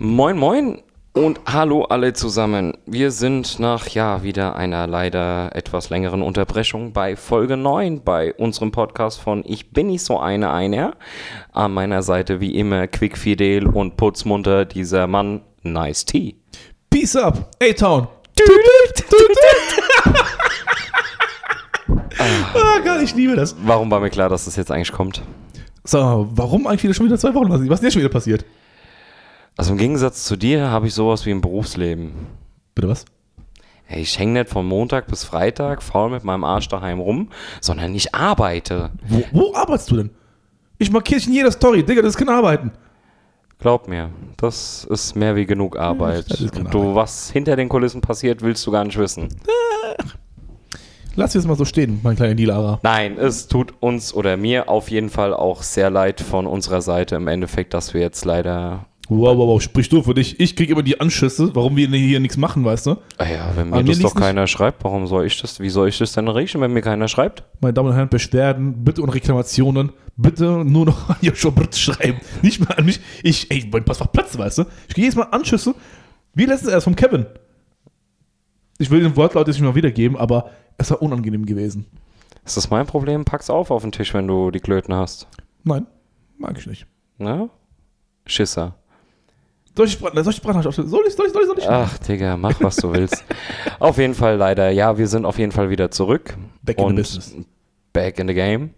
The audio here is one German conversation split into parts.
Moin, moin und hallo alle zusammen. Wir sind nach ja wieder einer leider etwas längeren Unterbrechung bei Folge 9 bei unserem Podcast von Ich bin nicht so eine einer. An meiner Seite wie immer quickfidel und putzmunter dieser Mann Nice T. Peace up, A-Town. ah, Gott, ich liebe das. Warum war mir klar, dass das jetzt eigentlich kommt? So, warum eigentlich wieder schon wieder zwei Wochen? Was ist denn schon wieder passiert? Also im Gegensatz zu dir habe ich sowas wie ein Berufsleben. Bitte was? Ich hänge nicht von Montag bis Freitag faul mit meinem Arsch daheim rum, sondern ich arbeite. Wo, wo arbeitest du denn? Ich markiere dich in jeder Story. Digga, das kein Arbeiten. Glaub mir, das ist mehr wie genug Arbeit. Und du, was hinter den Kulissen passiert, willst du gar nicht wissen. Lass jetzt mal so stehen, mein kleiner Dilara. Nein, es tut uns oder mir auf jeden Fall auch sehr leid von unserer Seite im Endeffekt, dass wir jetzt leider. Wow, wow, wow, sprich du für dich. Ich krieg immer die Anschüsse, warum wir hier nichts machen, weißt du? Ah ja, wenn mir An mir das doch liegt's nicht. keiner schreibt, warum soll ich das? Wie soll ich das denn regeln, wenn mir keiner schreibt? Meine Damen und Herren, Beschwerden, bitte und Reklamationen, bitte nur noch an Joshua Britt schreiben. Nicht mehr an mich. Ich, ey, mein Pass macht Platz, weißt du? Ich gehe jetzt mal Anschüsse, wie letztens erst vom Kevin. Ich will den Wortlaut jetzt nicht mal wiedergeben, aber es war unangenehm gewesen. Ist das mein Problem? Pack's auf auf den Tisch, wenn du die Klöten hast. Nein, mag ich nicht. Ne? Schisser. Soll ich, soll ich Sprachnachricht aufstellen? Soll ich, soll ich, soll ich, soll ich? Ach, Digga, mach was du willst. auf jeden Fall leider. Ja, wir sind auf jeden Fall wieder zurück. Back in the business. Back in the game.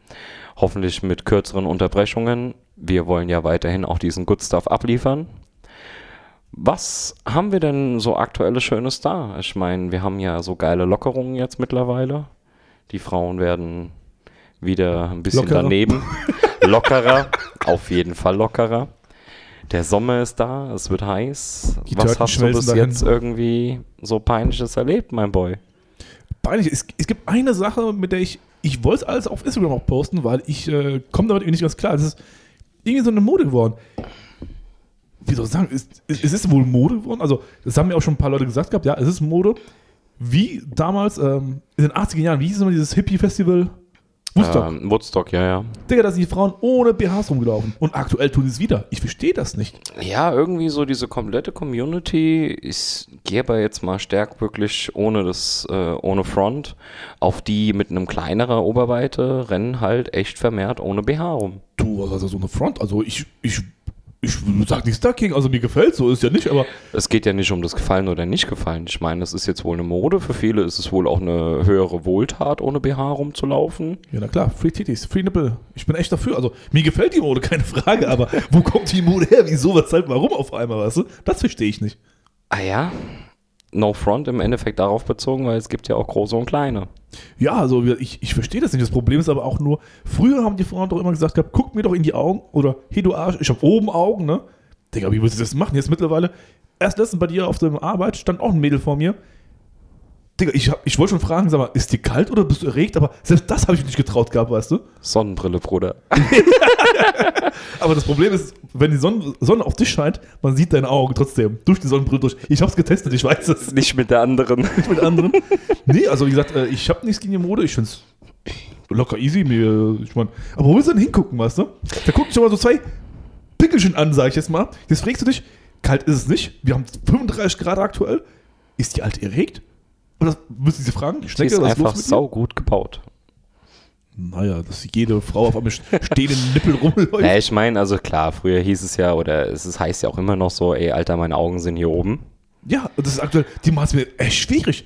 Hoffentlich mit kürzeren Unterbrechungen. Wir wollen ja weiterhin auch diesen Good Stuff abliefern. Was haben wir denn so aktuelles Schönes da? Ich meine, wir haben ja so geile Lockerungen jetzt mittlerweile. Die Frauen werden wieder ein bisschen Lockerer. daneben. Lockerer, auf jeden Fall lockerer. Der Sommer ist da, es wird heiß. Die Was Törten hast du bis dahin. jetzt irgendwie so peinliches erlebt, mein Boy? Peinlich. Es, es gibt eine Sache, mit der ich, ich wollte es alles auf Instagram auch posten, weil ich äh, komme damit irgendwie nicht ganz klar. Es ist irgendwie so eine Mode geworden. Wie soll ich sagen, es, es es ist wohl Mode geworden. Also, das haben mir auch schon ein paar Leute gesagt gehabt, ja, es ist Mode. Wie damals, ähm, in den 80er Jahren, wie hieß es immer dieses Hippie-Festival? Woodstock. Ähm, Woodstock, ja, ja. Digga, da sind die Frauen ohne BHs rumgelaufen. Und aktuell tun sie es wieder. Ich verstehe das nicht. Ja, irgendwie so diese komplette Community, ich gehe aber jetzt mal stärk wirklich ohne das, äh, ohne Front, auf die mit einem kleineren Oberweite rennen halt echt vermehrt ohne BH rum. Du, also so eine Front. Also, ich, ich, ich sag nichts dagegen. Also, mir gefällt so, ist ja nicht, aber Es geht ja nicht um das Gefallen oder nicht Gefallen. Ich meine, das ist jetzt wohl eine Mode. Für viele ist es wohl auch eine höhere Wohltat, ohne BH rumzulaufen. Ja, na klar, Free Titties, Free Nipple. Ich bin echt dafür. Also, mir gefällt die Mode, keine Frage, aber wo kommt die Mode her? Wieso, weshalb, warum auf einmal, weißt du? Das verstehe ich nicht. Ah ja, No Front im Endeffekt darauf bezogen, weil es gibt ja auch große und kleine. Ja, also ich, ich verstehe das nicht. Das Problem ist aber auch nur, früher haben die Frauen doch immer gesagt gehabt, guck mir doch in die Augen oder hey du Arsch, ich habe oben Augen, ne? Digga, wie willst du das machen? Jetzt mittlerweile, erst letztens bei dir auf der Arbeit stand auch ein Mädel vor mir. Digga, ich, hab- ich wollte schon fragen, sag mal, ist dir kalt oder bist du erregt? Aber selbst das habe ich nicht getraut gehabt, weißt du? Sonnenbrille, Bruder. Aber das Problem ist, wenn die Sonne, Sonne auf dich scheint, man sieht deine Augen trotzdem durch die Sonnenbrille durch. Ich hab's getestet, ich weiß es Nicht mit der anderen. nicht mit anderen. nee, also wie gesagt, äh, ich habe nichts gegen die Mode, ich find's locker easy. Mir, ich mein, aber wo willst du denn hingucken, weißt du? Da gucken schon mal so zwei Pickelchen an, sag ich jetzt mal. Jetzt fragst du dich, kalt ist es nicht. Wir haben 35 Grad aktuell. Ist die Alte erregt? Oder müssen sie fragen? Die Schnecke, ist was einfach mit dir? sau gut gebaut. Naja, dass jede Frau auf einmal stehenden Nippel rumläuft. Ja, ich meine, also klar, früher hieß es ja, oder es ist, heißt ja auch immer noch so, ey, Alter, meine Augen sind hier oben. Ja, das ist aktuell, die macht es mir echt schwierig.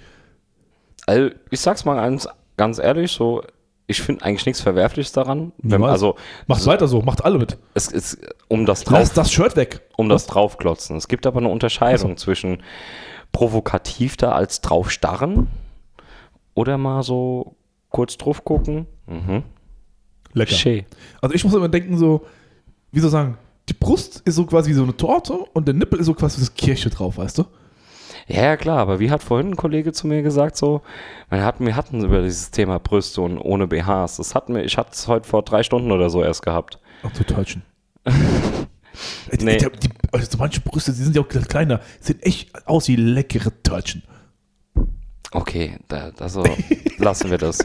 Also, ich sag's mal ganz, ganz ehrlich, so, ich finde eigentlich nichts Verwerfliches daran. Wenn, Niemals. also, Macht so, weiter so, macht alle mit. es ist, um das Lass drauf, das Shirt weg. um das draufklotzen. Es gibt aber eine Unterscheidung zwischen provokativ da als draufstarren oder mal so kurz drauf gucken. Mhm. Lecker. Schön. Also ich muss immer denken so, wie soll ich sagen, die Brust ist so quasi wie so eine Torte und der Nippel ist so quasi das Kirche drauf, weißt du? Ja, ja, klar, aber wie hat vorhin ein Kollege zu mir gesagt, so, wir hatten, wir hatten über dieses Thema Brüste und ohne BHs. Das hatten wir, ich hatte es heute vor drei Stunden oder so erst gehabt. Ach, zu Täutschen. die, Nee. die, die, also manche Brüste, die sind ja auch kleiner, sehen echt aus wie leckere Törtchen. Okay, da, also lassen wir das.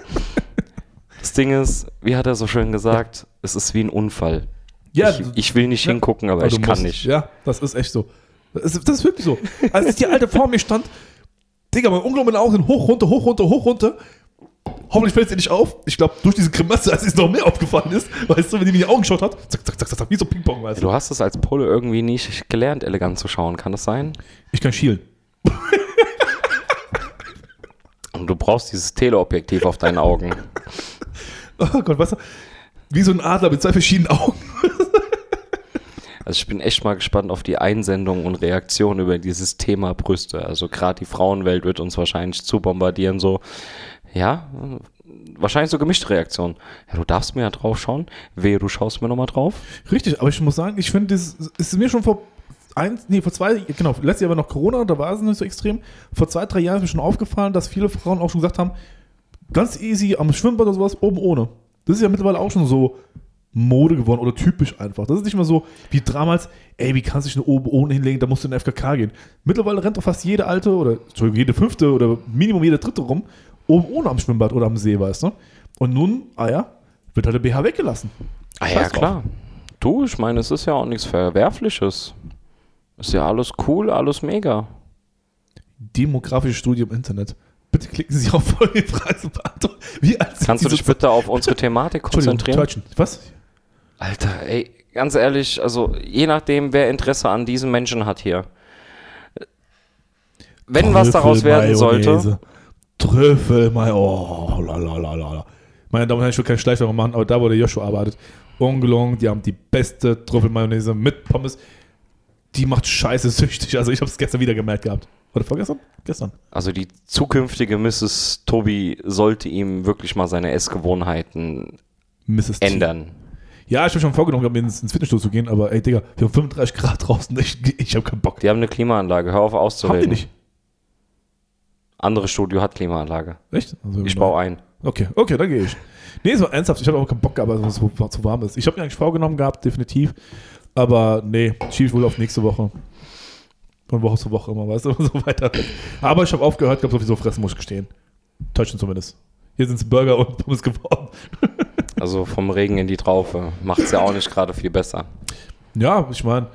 Das Ding ist, wie hat er so schön gesagt, es ist wie ein Unfall. Ja, ich, ich will nicht ja, hingucken, aber aber ich du kann musst. nicht. Ja, das ist echt so. Das, ist- das ist wirklich so. Als die alte vor mir stand, Digga, mein Unglaublich Augen sind hoch, runter, hoch, runter, hoch, runter. Hoffentlich fällt es dir nicht auf. Ich glaube, durch diese Grimasse, als es noch mehr aufgefallen ist, weißt du, wenn die mir in die Augen geschaut hat, zack, zack, zack, zack, wie so Ping-Pong, weißt du. Du hast es als Pole irgendwie nicht gelernt, elegant zu schauen. Kann das sein? Ich kann schielen. Und du brauchst dieses Teleobjektiv auf deinen Augen. Oh Gott, weißt du, wie so ein Adler mit zwei verschiedenen Augen. Also ich bin echt mal gespannt auf die Einsendungen und Reaktionen über dieses Thema Brüste. Also gerade die Frauenwelt wird uns wahrscheinlich zu bombardieren, so, ja, wahrscheinlich so gemischte Reaktionen. Ja, du darfst mir ja drauf schauen. Wehe, du schaust mir nochmal drauf. Richtig, aber ich muss sagen, ich finde, das ist mir schon vor eins, nee, vor zwei, genau, letztes Jahr war noch Corona, da war es nicht so extrem. Vor zwei, drei Jahren ist mir schon aufgefallen, dass viele Frauen auch schon gesagt haben, ganz easy am Schwimmbad oder sowas, oben ohne. Das ist ja mittlerweile auch schon so Mode geworden oder typisch einfach. Das ist nicht mehr so wie damals, ey, wie kannst du dich eine oben ohne hinlegen, da musst du in den FKK gehen. Mittlerweile rennt doch fast jede alte oder, Entschuldigung, jede fünfte oder Minimum jede dritte rum, oben ohne am Schwimmbad oder am See, weißt du? Und nun, ah ja, wird halt der BH weggelassen. Ah ja, drauf. klar. Du, ich meine, es ist ja auch nichts Verwerfliches. Ist ja alles cool, alles mega. demografische Studie im Internet. Bitte klicken Sie auf folgende Frage. Wie alt sind Kannst du dich bitte auf unsere Thematik konzentrieren? Deutschen. Was? Alter, ey, ganz ehrlich, also je nachdem, wer Interesse an diesen Menschen hat hier. Wenn was daraus werden sollte, Trüffel, mein, oh, la, la, la, la. la. Meine Damen und Herren, ich will keinen Schleichwerbung machen, aber da, wo der Joshua arbeitet, ungelungen, die haben die beste Trüffelmayonnaise mit Pommes. Die macht scheiße süchtig. Also ich habe es gestern wieder gemerkt gehabt. Oder vorgestern? Gestern. also die zukünftige Mrs. Tobi sollte ihm wirklich mal seine Essgewohnheiten ändern. Ja, ich habe schon vorgenommen, gehabt, ins, ins Fitnessstudio zu gehen, aber ey, Digga, wir haben 35 Grad draußen. Ich, ich habe keinen Bock. Die haben eine Klimaanlage, hör auf Haben auszureden. die nicht? Andere Studio hat Klimaanlage. Echt? Also, Ich baue ein. Okay, okay, dann gehe ich. Nee, es war ernsthaft. Ich habe auch keinen Bock gehabt, weil es so, zu warm ist. Ich habe mir eigentlich vorgenommen gehabt, definitiv. Aber nee, schiebe ich wohl auf nächste Woche. Von Woche zu Woche immer, weißt du, so weiter. Aber ich habe aufgehört, glaube sowieso fressen, muss ich gestehen. Täuschen zumindest. Hier sind es Burger und Pommes geworden. Also vom Regen in die Traufe. Macht's ja auch nicht gerade viel besser. Ja, ich meine.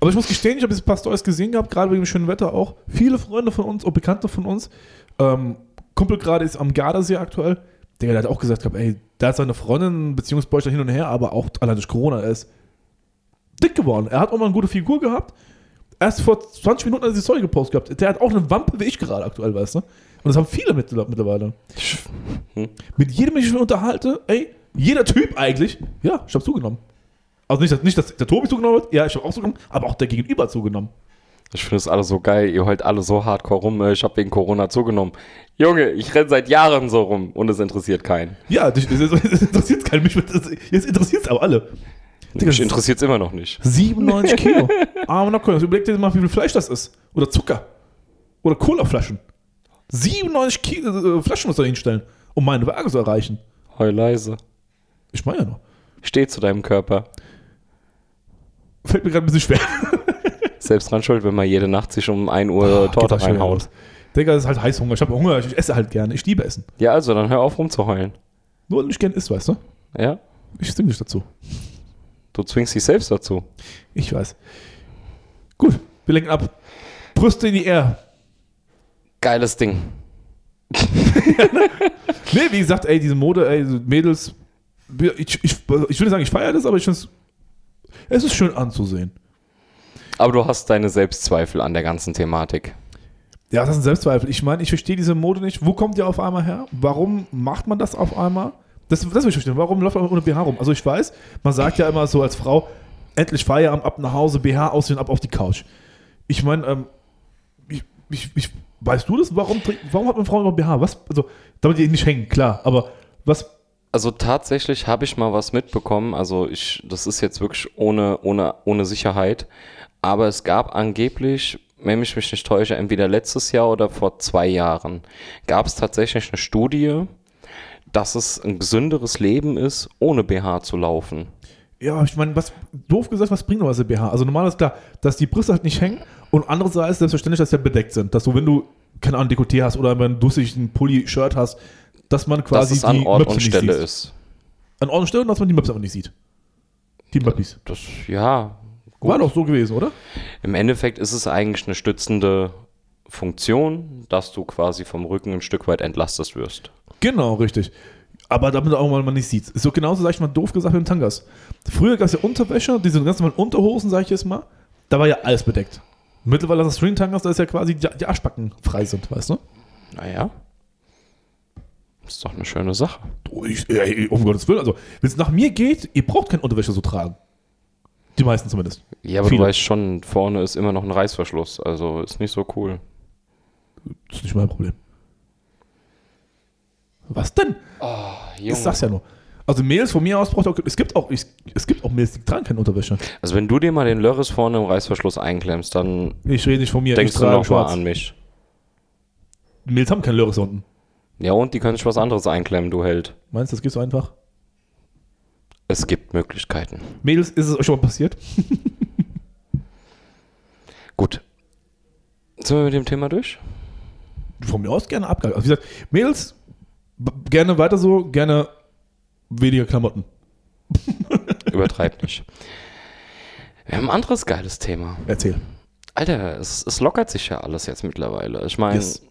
Aber ich muss gestehen, ich habe jetzt ein paar Stories gesehen gehabt, gerade wegen dem schönen Wetter auch. Viele Freunde von uns, auch Bekannte von uns. Ähm, Kumpel gerade ist am Gardasee aktuell. Der hat auch gesagt, gehabt, ey, da hat seine Freundin Beziehungsbräuchte hin und her, aber auch allein durch Corona, er ist dick geworden. Er hat auch mal eine gute Figur gehabt. Erst vor 20 Minuten hat er die Story gepostet gehabt. Der hat auch eine Wampe wie ich gerade aktuell, weißt du? Und das haben viele mit, mittlerweile. Mit jedem, den ich mich unterhalte, ey, jeder Typ eigentlich, ja, ich habe zugenommen. Also nicht, dass, nicht, dass der Tobi zugenommen hat, ja, ich habe auch zugenommen, aber auch der Gegenüber zugenommen. Ich finde es alle so geil. Ihr heult alle so hardcore rum. äh, Ich habe wegen Corona zugenommen. Junge, ich renne seit Jahren so rum und es interessiert keinen. Ja, es, es interessiert keinen, mich, jetzt interessiert es aber alle. Digga, Mich interessiert es immer noch nicht. 97 Kilo. Aber cool, also überleg dir mal, wie viel Fleisch das ist. Oder Zucker. Oder Colaflaschen. 97 Kilo äh, Flaschen muss er hinstellen, um meine Waage zu erreichen. Heul leise. Ich meine ja noch. Steh zu deinem Körper. Fällt mir gerade ein bisschen schwer. Selbst dran schuld, wenn man jede Nacht sich um 1 Uhr Geht Torte reinhaut. Digga, das ist halt Heißhunger. Ich habe Hunger, ich esse halt gerne. Ich liebe Essen. Ja, also, dann hör auf rumzuheulen. Nur weil ich gerne isst, weißt du? Ja? Ich zwinge dich dazu. Du zwingst dich selbst dazu. Ich weiß. Gut, wir lenken ab. Brüste in die Air. Geiles Ding. Nee, wie gesagt, ey, diese Mode, ey, Mädels. Ich, ich, ich nicht sagen, ich feiere das, aber ich finde es. Es ist schön anzusehen. Aber du hast deine Selbstzweifel an der ganzen Thematik. Ja, das sind Selbstzweifel. Ich meine, ich verstehe diese Mode nicht. Wo kommt die auf einmal her? Warum macht man das auf einmal? Das, das will ich verstehen. Warum läuft man ohne BH rum? Also ich weiß, man sagt ja immer so als Frau, endlich Feierabend, ab nach Hause, BH aussehen, ab auf die Couch. Ich meine, ähm, ich, ich, ich, weißt du das? Warum, warum hat man Frauen immer BH? Was? Also, damit die nicht hängen, klar. Aber was? Also tatsächlich habe ich mal was mitbekommen. Also ich, das ist jetzt wirklich ohne, ohne, ohne Sicherheit. Aber es gab angeblich, wenn ich mich nicht täusche, entweder letztes Jahr oder vor zwei Jahren, gab es tatsächlich eine Studie, dass es ein gesünderes Leben ist, ohne BH zu laufen. Ja, ich meine, was doof gesagt, was bringt noch was der BH? Also normal ist klar, dass die Brüste halt nicht hängen und andererseits selbstverständlich, dass sie halt bedeckt sind. Dass du, wenn du keine Ahnung, Dekolleté hast oder wenn du sich ein Pulli-Shirt hast, dass man Dass quasi es an die Ort Möpse und nicht Stelle ist. An Ort und Stelle und dass man die Möpse aber nicht sieht. Die Möppis. Das, ja, War doch so gewesen, oder? Im Endeffekt ist es eigentlich eine stützende Funktion, dass du quasi vom Rücken ein Stück weit entlastet wirst. Genau, richtig. Aber damit auch mal man nicht sieht. Ist so genauso, sag ich mal, doof gesagt mit dem Tangas. Früher gab es ja Unterwäsche, diese ganz normalen Unterhosen, sag ich jetzt mal. Da war ja alles bedeckt. Mittlerweile das String-Tangas, da ist ja quasi die, die Arschbacken frei sind, weißt du? Naja. Ist doch eine schöne Sache. Oh, ich, ey, um Gottes Willen, also, wenn es nach mir geht, ihr braucht keine Unterwäsche so tragen. Die meisten zumindest. Ja, aber Viele. du weißt schon, vorne ist immer noch ein Reißverschluss. Also ist nicht so cool. Das ist nicht mein Problem. Was denn? Ich sag's ja nur. Also Mädels von mir aus braucht auch, es gibt auch, ich, es gibt auch Mädels, die tragen keine Unterwäsche. Also wenn du dir mal den Lörres vorne im Reißverschluss einklemmst, dann Ich rede nicht von mir, denkst ich du noch mal schwarz. an mich. Mädels haben keine Lörres unten. Ja, und die können sich was anderes einklemmen, du Held. Meinst du, das geht so einfach? Es gibt Möglichkeiten. Mädels, ist es euch schon mal passiert? Gut. Sind wir mit dem Thema durch? Von mir aus gerne abgehakt. Also wie gesagt, Mädels, gerne weiter so, gerne weniger Klamotten. Übertreib nicht. Wir haben ein anderes geiles Thema. Erzähl. Alter, es, es lockert sich ja alles jetzt mittlerweile. Ich meine, Yes.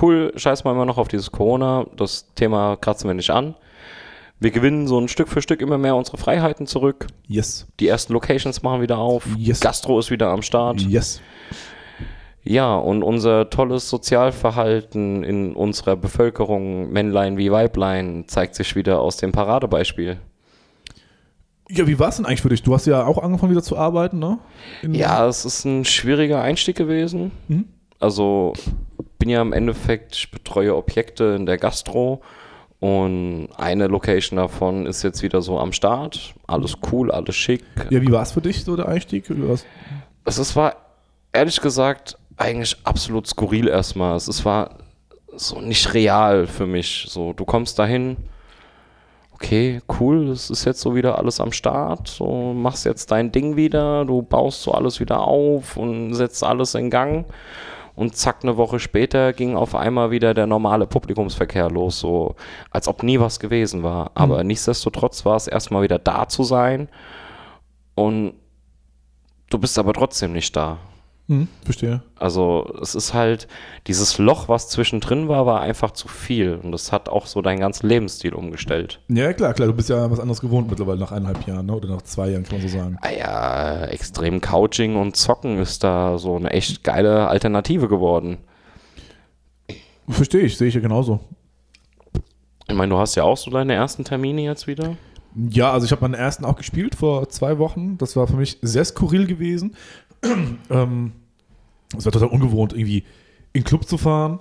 Cool, scheiß mal immer noch auf dieses Corona. Das Thema kratzen wir nicht an. Wir gewinnen so ein Stück für Stück immer mehr unsere Freiheiten zurück. Yes. Die ersten Locations machen wieder auf. Yes. Gastro ist wieder am Start. Yes. Ja, und unser tolles Sozialverhalten in unserer Bevölkerung, Männlein wie Weiblein, zeigt sich wieder aus dem Paradebeispiel. Ja, wie war es denn eigentlich für dich? Du hast ja auch angefangen wieder zu arbeiten, ne? In- Ja, es ist ein schwieriger Einstieg gewesen. Mhm. Also bin ja im Endeffekt, ich betreue Objekte in der Gastro und eine Location davon ist jetzt wieder so am Start. Alles cool, alles schick. Ja, wie war es für dich, so der Einstieg? Hast- Es war ehrlich gesagt eigentlich absolut skurril erstmal. Es ist, war so nicht real für mich. So, du kommst dahin, okay, cool, es ist jetzt so wieder alles am Start. So, machst jetzt dein Ding wieder, du baust so alles wieder auf und setzt alles in Gang. Und zack, eine Woche später ging auf einmal wieder der normale Publikumsverkehr los, so als ob nie was gewesen war. Aber nichtsdestotrotz war es erstmal wieder da zu sein und du bist aber trotzdem nicht da. Hm, verstehe. Also es ist halt, dieses Loch, was zwischendrin war, war einfach zu viel. Und das hat auch so deinen ganzen Lebensstil umgestellt. Ja, klar, klar. Du bist ja was anderes gewohnt mittlerweile nach eineinhalb Jahren, ne? oder nach zwei Jahren, kann man so sagen. Ah ja, extrem Couching und Zocken ist da so eine echt geile Alternative geworden. Verstehe ich, sehe ich ja genauso. Ich meine, du hast ja auch so deine ersten Termine jetzt wieder. Ja, also ich habe meinen ersten auch gespielt vor zwei Wochen. Das war für mich sehr skurril gewesen. ähm, es war total ungewohnt, irgendwie in den Club zu fahren.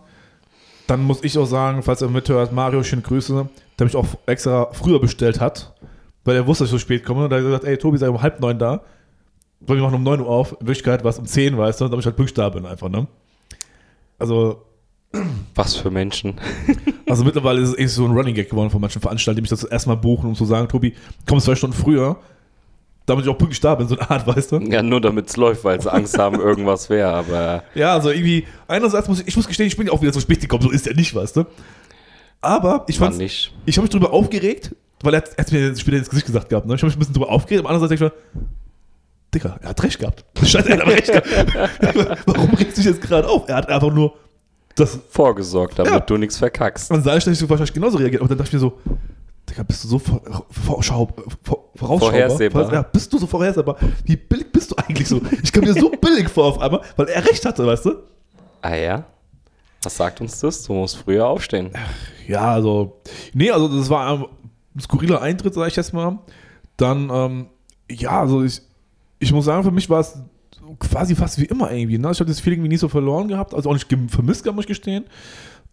Dann muss ich auch sagen, falls er mithört, Mario, schöne Grüße, der mich auch extra früher bestellt hat, weil er wusste, dass ich so spät komme. Und er hat gesagt, ey, Tobi, sei um halb neun da. Weil wir machen um neun Uhr auf. In Wirklichkeit war es um zehn, weißt du, damit ich halt pünktlich da bin einfach, ne? Also, Was für Menschen. also mittlerweile ist es echt so ein Running Gag geworden von manchen Veranstaltern, die mich das erstmal buchen, um zu sagen, Tobi, komm zwei Stunden früher, damit ich auch pünktlich da bin, so eine Art, weißt du? Ja, nur damit es läuft, weil sie Angst haben, irgendwas wäre. Aber Ja, also irgendwie, einerseits muss ich, ich muss gestehen, ich bin ja auch wieder so spät gekommen, so ist er nicht, weißt du? Aber ich fand, ich habe mich drüber aufgeregt, weil er hat mir später ins Gesicht gesagt gehabt, ne? Ich habe mich ein bisschen drüber aufgeregt, aber andererseits denke ich mir, Dicker, er hat recht gehabt. Scheiße, er hat recht gehabt. Warum regst du dich jetzt gerade auf? Er hat einfach nur das Vorgesorgt, damit Ja. du nichts verkackst. Und Saalstein ist wahrscheinlich genauso reagiert, aber dann dachte ich mir so, Digga, bist du so vor, vorschau, vor, vorausschaubar? Vorhersehbar. Ja, bist du so vorhersehbar? Wie billig bist du eigentlich so? Ich kam mir so billig vor auf einmal, weil er recht hatte, weißt du? Ah ja? Was sagt uns das? Du musst früher aufstehen. Ja, also, nee, also das war ein skurriler Eintritt, sag ich jetzt mal. Dann, ähm, ja, also ich, ich muss sagen, für mich war es quasi fast wie immer irgendwie. Ne? Ich habe das Feeling wie nie so verloren gehabt, also auch nicht vermisst muss ich gestehen.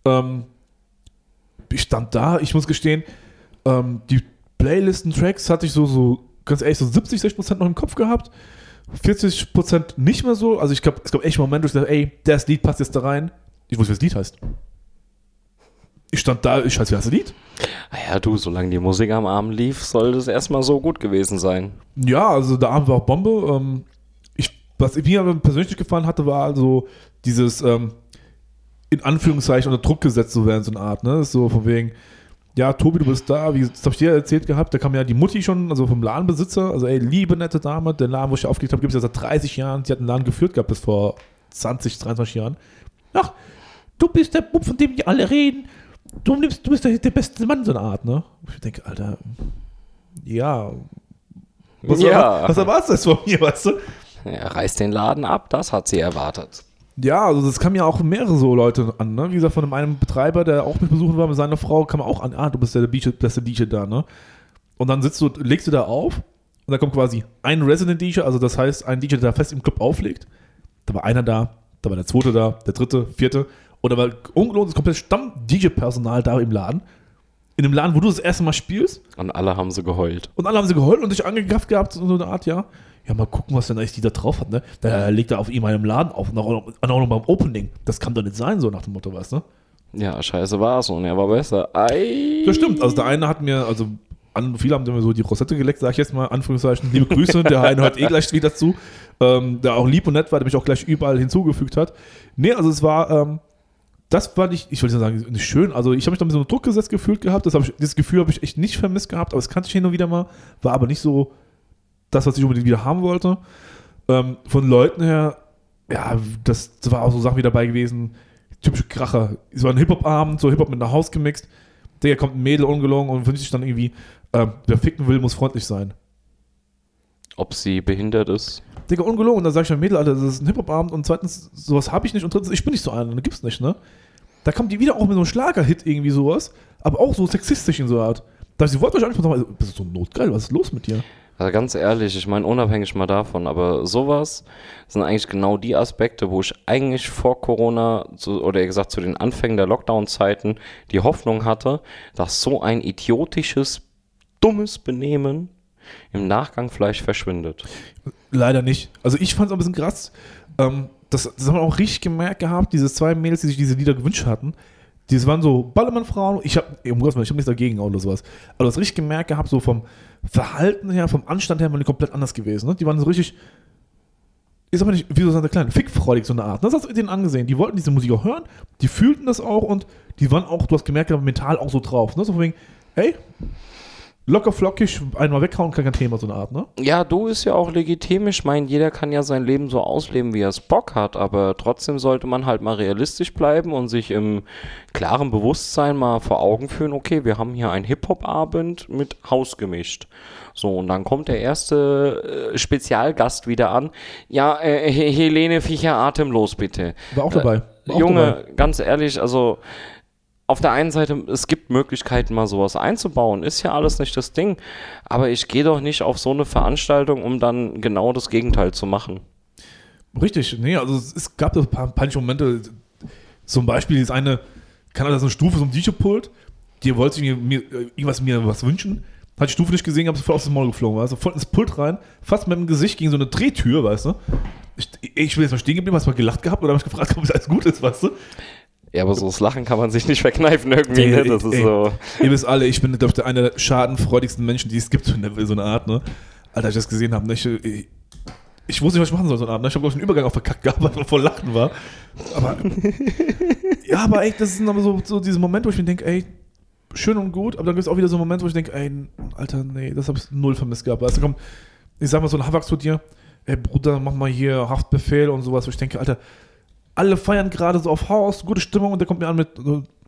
Ähm, ich stand da, ich muss gestehen, ähm, die Playlisten-Tracks hatte ich so, so, ganz ehrlich, so 70, 60 Prozent noch im Kopf gehabt. 40 Prozent nicht mehr so. Also ich glaube, es gab echt Momente, wo ich dachte, ey, das Lied passt jetzt da rein. Ich wusste, wie das Lied heißt. Ich stand da, ich weiß, wie heißt das Lied? Ah ja, du, solange die Musik am Abend lief, soll das erstmal so gut gewesen sein. Ja, also der Abend war auch Bombe. Ähm, ich, was mir aber persönlich gefallen hatte, war also dieses ähm, in Anführungszeichen unter Druck gesetzt zu werden, so eine Art, ne? So von wegen, ja, Tobi, du bist da, wie das habe ich dir erzählt gehabt, da kam ja die Mutti schon, also vom Ladenbesitzer, also ey, liebe nette Dame, der Laden, wo ich aufgelegt habe, gibt es ja seit 30 Jahren, sie hat den Laden geführt gehabt bis vor 20, 23 Jahren. Ach, du bist der Bub, von dem die alle reden, du, nimmst, du bist der, der beste Mann, so eine Art, ne? Ich denke, Alter, ja, was, Ja. was erwartest du jetzt von mir, weißt du? Er reißt den Laden ab, das hat sie erwartet. Ja, also das kam ja auch mehrere so Leute an, ne? Wie gesagt, von einem Betreiber, der auch mit besuchen war mit seiner Frau, kam auch an, ah, du bist der DJ, bist DJ da, ne? Und dann sitzt du, legst du da auf und dann kommt quasi ein Resident DJ, also das heißt ein DJ, der fest im Club auflegt. Da war einer da, da war der zweite da, der dritte, vierte und da war ungelohnt das komplette Stamm-DJ-Personal da im Laden. In dem Laden, wo du das erste Mal spielst Und alle haben sie geheult. und alle haben sie geheult und sich angegafft gehabt, so eine Art, ja. Ja, mal gucken, was denn eigentlich die da drauf hat, ne? Da legt er auf ihm einen Laden auf und auch noch, beim Opening. Das kann doch nicht sein, so nach dem Motto, weißt du? Ja, scheiße war's und er war besser. Ei. Das stimmt. Also der eine hat mir, also an, viele haben mir so die Rosette geleckt, sag ich jetzt mal, Anführungszeichen. Liebe Grüße, der eine hört eh gleich wieder zu. Ähm, der auch lieb und nett war, der mich auch gleich überall hinzugefügt hat. Nee, also es war, ähm, das fand ich, ich wollte sagen, nicht schön. Also ich habe mich da mit so einem Druck gesetzt gefühlt gehabt. Das, ich, dieses Gefühl habe ich echt nicht vermisst gehabt, aber das kannte ich hin und wieder mal. War aber nicht so das, was ich unbedingt wieder haben wollte. Ähm, von Leuten her, ja, das, das war auch so Sachen wie dabei gewesen. Typische Kracher. Es war ein Hip-Hop-Abend, so Hip-Hop mit nach Haus gemixt. Digga, kommt ein Mädel ungelogen und wünscht sich dann irgendwie, ähm, wer ficken will, muss freundlich sein. Ob sie behindert ist? Digga, ungelogen. Und dann sag ich mir, Mädel, Alter, das ist ein Hip-Hop-Abend und zweitens, sowas habe ich nicht und drittens, ich bin nicht so einer, das gibt's nicht, ne? Da kommt die wieder auch mit so einem Schlager-Hit irgendwie sowas, aber auch so sexistisch in so einer Art. Da sie wollte euch einfach sagen, bist du so notgeil, was ist los mit dir? Also ganz ehrlich, ich meine, unabhängig mal davon, aber sowas sind eigentlich genau die Aspekte, wo ich eigentlich vor Corona, zu, oder eher gesagt zu den Anfängen der Lockdown-Zeiten, die Hoffnung hatte, dass so ein idiotisches, dummes Benehmen im Nachgang vielleicht verschwindet. Leider nicht. Also ich fand es ein bisschen krass. Ähm, das, das haben wir auch richtig gemerkt gehabt, diese zwei Mädels, die sich diese Lieder gewünscht hatten. Die waren so Ballermann-Frauen. Ich habe, ich habe nichts dagegen oder sowas. Aber das richtig gemerkt gehabt, so vom Verhalten her, vom Anstand her, waren die komplett anders gewesen. Ne? Die waren so richtig, ich sag mal nicht, wie so eine kleine Fickfreudig, so eine Art. Das hast du denen angesehen. Die wollten diese Musik auch hören, die fühlten das auch und die waren auch, du hast gemerkt, mental auch so drauf. Ne? So von wegen, hey, locker flockig, einmal weghauen, kein Thema, so eine Art, ne? Ja, du ist ja auch legitim. Ich meine, jeder kann ja sein Leben so ausleben, wie er es Bock hat, aber trotzdem sollte man halt mal realistisch bleiben und sich im klaren Bewusstsein mal vor Augen führen, okay, wir haben hier einen Hip-Hop-Abend mit Haus gemischt. So, und dann kommt der erste äh, Spezialgast wieder an. Ja, äh, He- Helene Fischer, atemlos bitte. War auch dabei. War auch Junge, dabei. ganz ehrlich, also auf der einen Seite, es gibt Möglichkeiten, mal sowas einzubauen, ist ja alles nicht das Ding. Aber ich gehe doch nicht auf so eine Veranstaltung, um dann genau das Gegenteil zu machen. Richtig, nee, also es, gab ein paar peinliche Momente. Zum Beispiel ist eine, kann das eine Stufe, so ein DJ-Pult, die wollte mir, mir, äh, irgendwas mir was wünschen, hat die Stufe nicht gesehen, hab voll aus dem Maul geflogen, weißt du, voll ins Pult rein, fast mit dem Gesicht gegen so eine Drehtür, weißt du. Ich, ich bin jetzt mal stehen geblieben, hast mal gelacht gehabt oder hab mich gefragt, ob es alles gut ist, weißt du. Ja, aber so das Lachen kann man sich nicht verkneifen irgendwie. Ne? Das ist Ey, so. Ihr wisst alle, ich bin, glaube ich, der einer der schadenfreudigsten Menschen, die es gibt, so eine, so eine Art, ne. Alter, ich das gesehen habe, ne, ich, ich, ich wusste nicht, was ich machen soll, so eine Art, ne. Ich habe, glaube ich, einen Übergang auch verkackt gehabt, weil ich voll Lachen war. Aber, ja, aber echt, das sind aber so, so diese Momente, wo ich mir denke, ey, schön und gut, aber dann gibt es auch wieder so Momente, wo ich denke, ey, Alter, nee, das habe ich null vermisst gehabt. Du, komm, ich sag mal so ein Havak zu dir, ey, Bruder, mach mal hier Haftbefehl und sowas, wo ich denke, Alter, alle feiern gerade so auf Haus, gute Stimmung und der kommt mir an mit,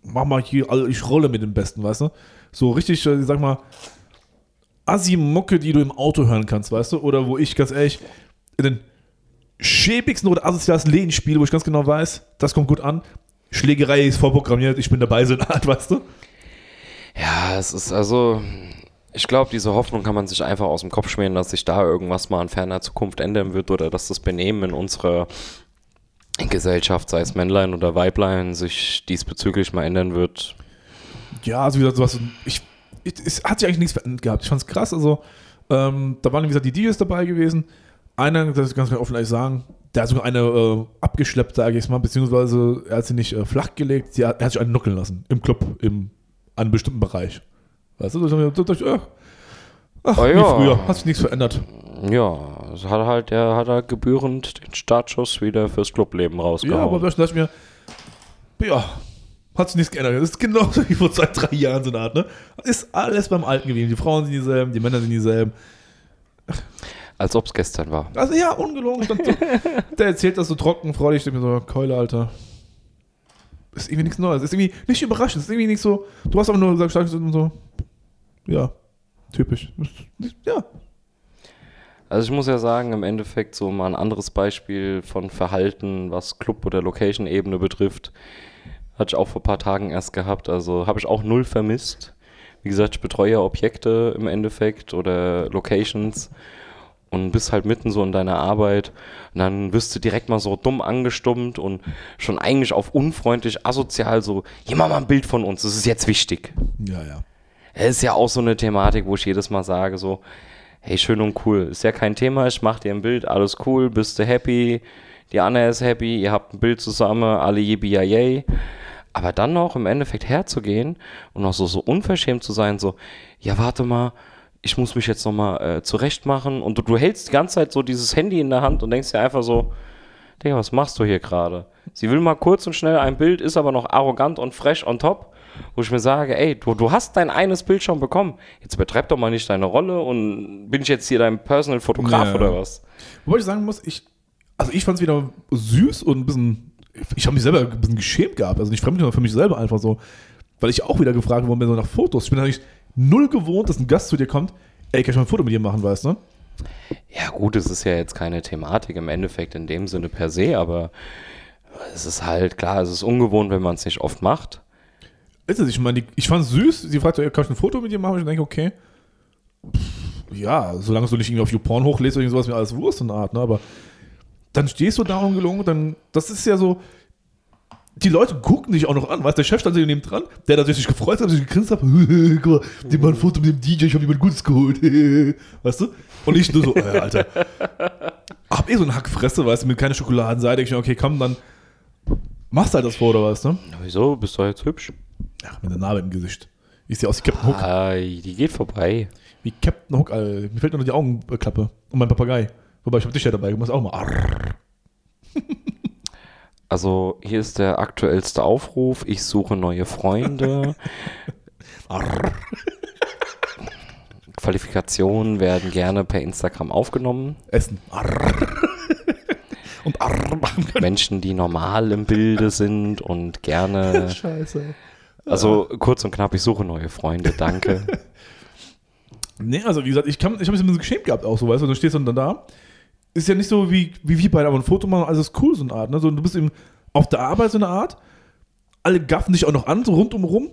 mach mal hier, all- ich rolle mit dem Besten, weißt du? So richtig, äh, sag mal, Assi-Mucke, die du im Auto hören kannst, weißt du? Oder wo ich ganz ehrlich in den schäbigsten oder asozialsten Läden spiele, wo ich ganz genau weiß, das kommt gut an. Schlägerei ist vorprogrammiert, ich bin dabei, so eine Art, weißt du? Ja, es ist also. Ich glaube, diese Hoffnung kann man sich einfach aus dem Kopf schmieren, dass sich da irgendwas mal in ferner Zukunft ändern wird oder dass das Benehmen in unserer Gesellschaft, sei es Männlein oder Weiblein, sich diesbezüglich mal ändern wird. Ja, also wie gesagt, sowas, ich, ich, es hat sich eigentlich nichts verändert gehabt. Ich fand's krass, also ähm, da waren, wie gesagt, die DJs dabei gewesen. Einer, das ganz ganz offen ehrlich sagen, der hat sogar eine äh, abgeschleppt, sage ich mal, beziehungsweise er hat sie nicht äh, flachgelegt, sie hat, er hat sich einen nuckeln lassen. Im Club, im, an einem bestimmten Bereich. Weißt du, da dachte ich, äh, ach, Oh wie ja. früher, hat sich nichts verändert. Ja, es hat halt, der hat halt gebührend den Startschuss wieder fürs Clubleben Ja, aber rausgehauen. da dachte ich mir, ja, Hat sich nichts geändert. Das ist genauso wie vor zwei, drei Jahren so eine Art, ne? Ist alles beim Alten geblieben. Die Frauen sind dieselben, die Männer sind dieselben. Als ob es gestern war. Also ja, ungelogen. So, der erzählt das so trocken, freudig. Ich denke mir so, Keule, Alter. Ist irgendwie nichts Neues. Ist irgendwie nicht überraschend. Ist irgendwie nicht so. Du hast aber nur gesagt, so, ja, typisch. Ja. Also ich muss ja sagen, im Endeffekt so mal ein anderes Beispiel von Verhalten, was Club- oder Location-Ebene betrifft, hatte ich auch vor ein paar Tagen erst gehabt. Also habe ich auch null vermisst. Wie gesagt, ich betreue Objekte im Endeffekt oder Locations und bist halt mitten so in deiner Arbeit und dann wirst du direkt mal so dumm angestummt und schon eigentlich auf unfreundlich, asozial so, hier mach mal ein Bild von uns, das ist jetzt wichtig. Ja, ja. Es ist ja auch so eine Thematik, wo ich jedes Mal sage so, hey, schön und cool, ist ja kein Thema, ich mach dir ein Bild, alles cool, bist du happy, die Anna ist happy, ihr habt ein Bild zusammen, alle yippie yay. Aber dann noch im Endeffekt herzugehen und noch so, so unverschämt zu sein, so, ja, warte mal, ich muss mich jetzt nochmal äh, zurecht machen. Und du, du hältst die ganze Zeit so dieses Handy in der Hand und denkst dir einfach so, Digga, was machst du hier gerade? Sie will mal kurz und schnell ein Bild, ist aber noch arrogant und fresh on top, wo ich mir sage, ey, du, du hast dein eines Bild schon bekommen. Jetzt übertreib doch mal nicht deine Rolle und bin ich jetzt hier dein Personal Fotograf Ja. oder was? Wobei ich sagen muss, ich, also ich fand es wieder süß und ein bisschen, ich habe mich selber ein bisschen geschämt gehabt, also nicht fremd, sondern für mich selber einfach so, weil ich auch wieder gefragt worden bin, so nach Fotos. Ich bin eigentlich null gewohnt, dass ein Gast zu dir kommt, ey, kann ich mal ein Foto mit dir machen, weißt du? Ja, gut, es ist ja jetzt keine Thematik im Endeffekt in dem Sinne per se, aber es ist halt klar, es ist ungewohnt, wenn man es nicht oft macht. Ist es, ich meine, ich fand es süß, sie fragt, kann ich ein Foto mit dir machen? Ich denke, okay. Ja, solange du nicht irgendwie auf YouPorn hochlädst oder sowas, mir alles Wurst der Art, ne? Aber dann stehst du da ungelungen, dann, das ist ja so, die Leute gucken dich auch noch an, weißt du, der Chef stand neben dran, der hat sich gefreut hat, sich gegrinst hat, guck mal, die machen ein Foto mit dem DJ, ich habe jemand Gutes geholt, weißt du? Und ich nur so, äh, Alter, hab eh so eine Hackfresse, weißt du, mit keine Schokoladenseite, ich mir, okay, komm, dann machst halt das Foto, weißt du? Ja, wieso? Bist du jetzt hübsch? Ja, mit der Narbe im Gesicht. Ich sehe aus wie Captain Hook. Ei, die geht vorbei. Wie Captain Hook, Alter. Mir fällt nur noch die Augenklappe. Und mein Papagei. Wobei, ich hab dich ja dabei, ich muss auch mal. Also hier ist der aktuellste Aufruf. Ich suche neue Freunde. Qualifikationen werden gerne per Instagram aufgenommen. Essen. Und Arr. Menschen, die normal im Bilde sind und gerne. Scheiße. Also kurz und knapp, ich suche neue Freunde, danke. Nee, also wie gesagt, ich, kann, ich habe mich ein bisschen geschämt gehabt auch so, weißt du, du stehst dann da. Ist ja nicht so wie, wie wir beide, aber ein Foto machen, alles ist cool, so eine Art. Ne? So, du bist eben auf der Arbeit so eine Art. Alle gaffen dich auch noch an, so rundum rum.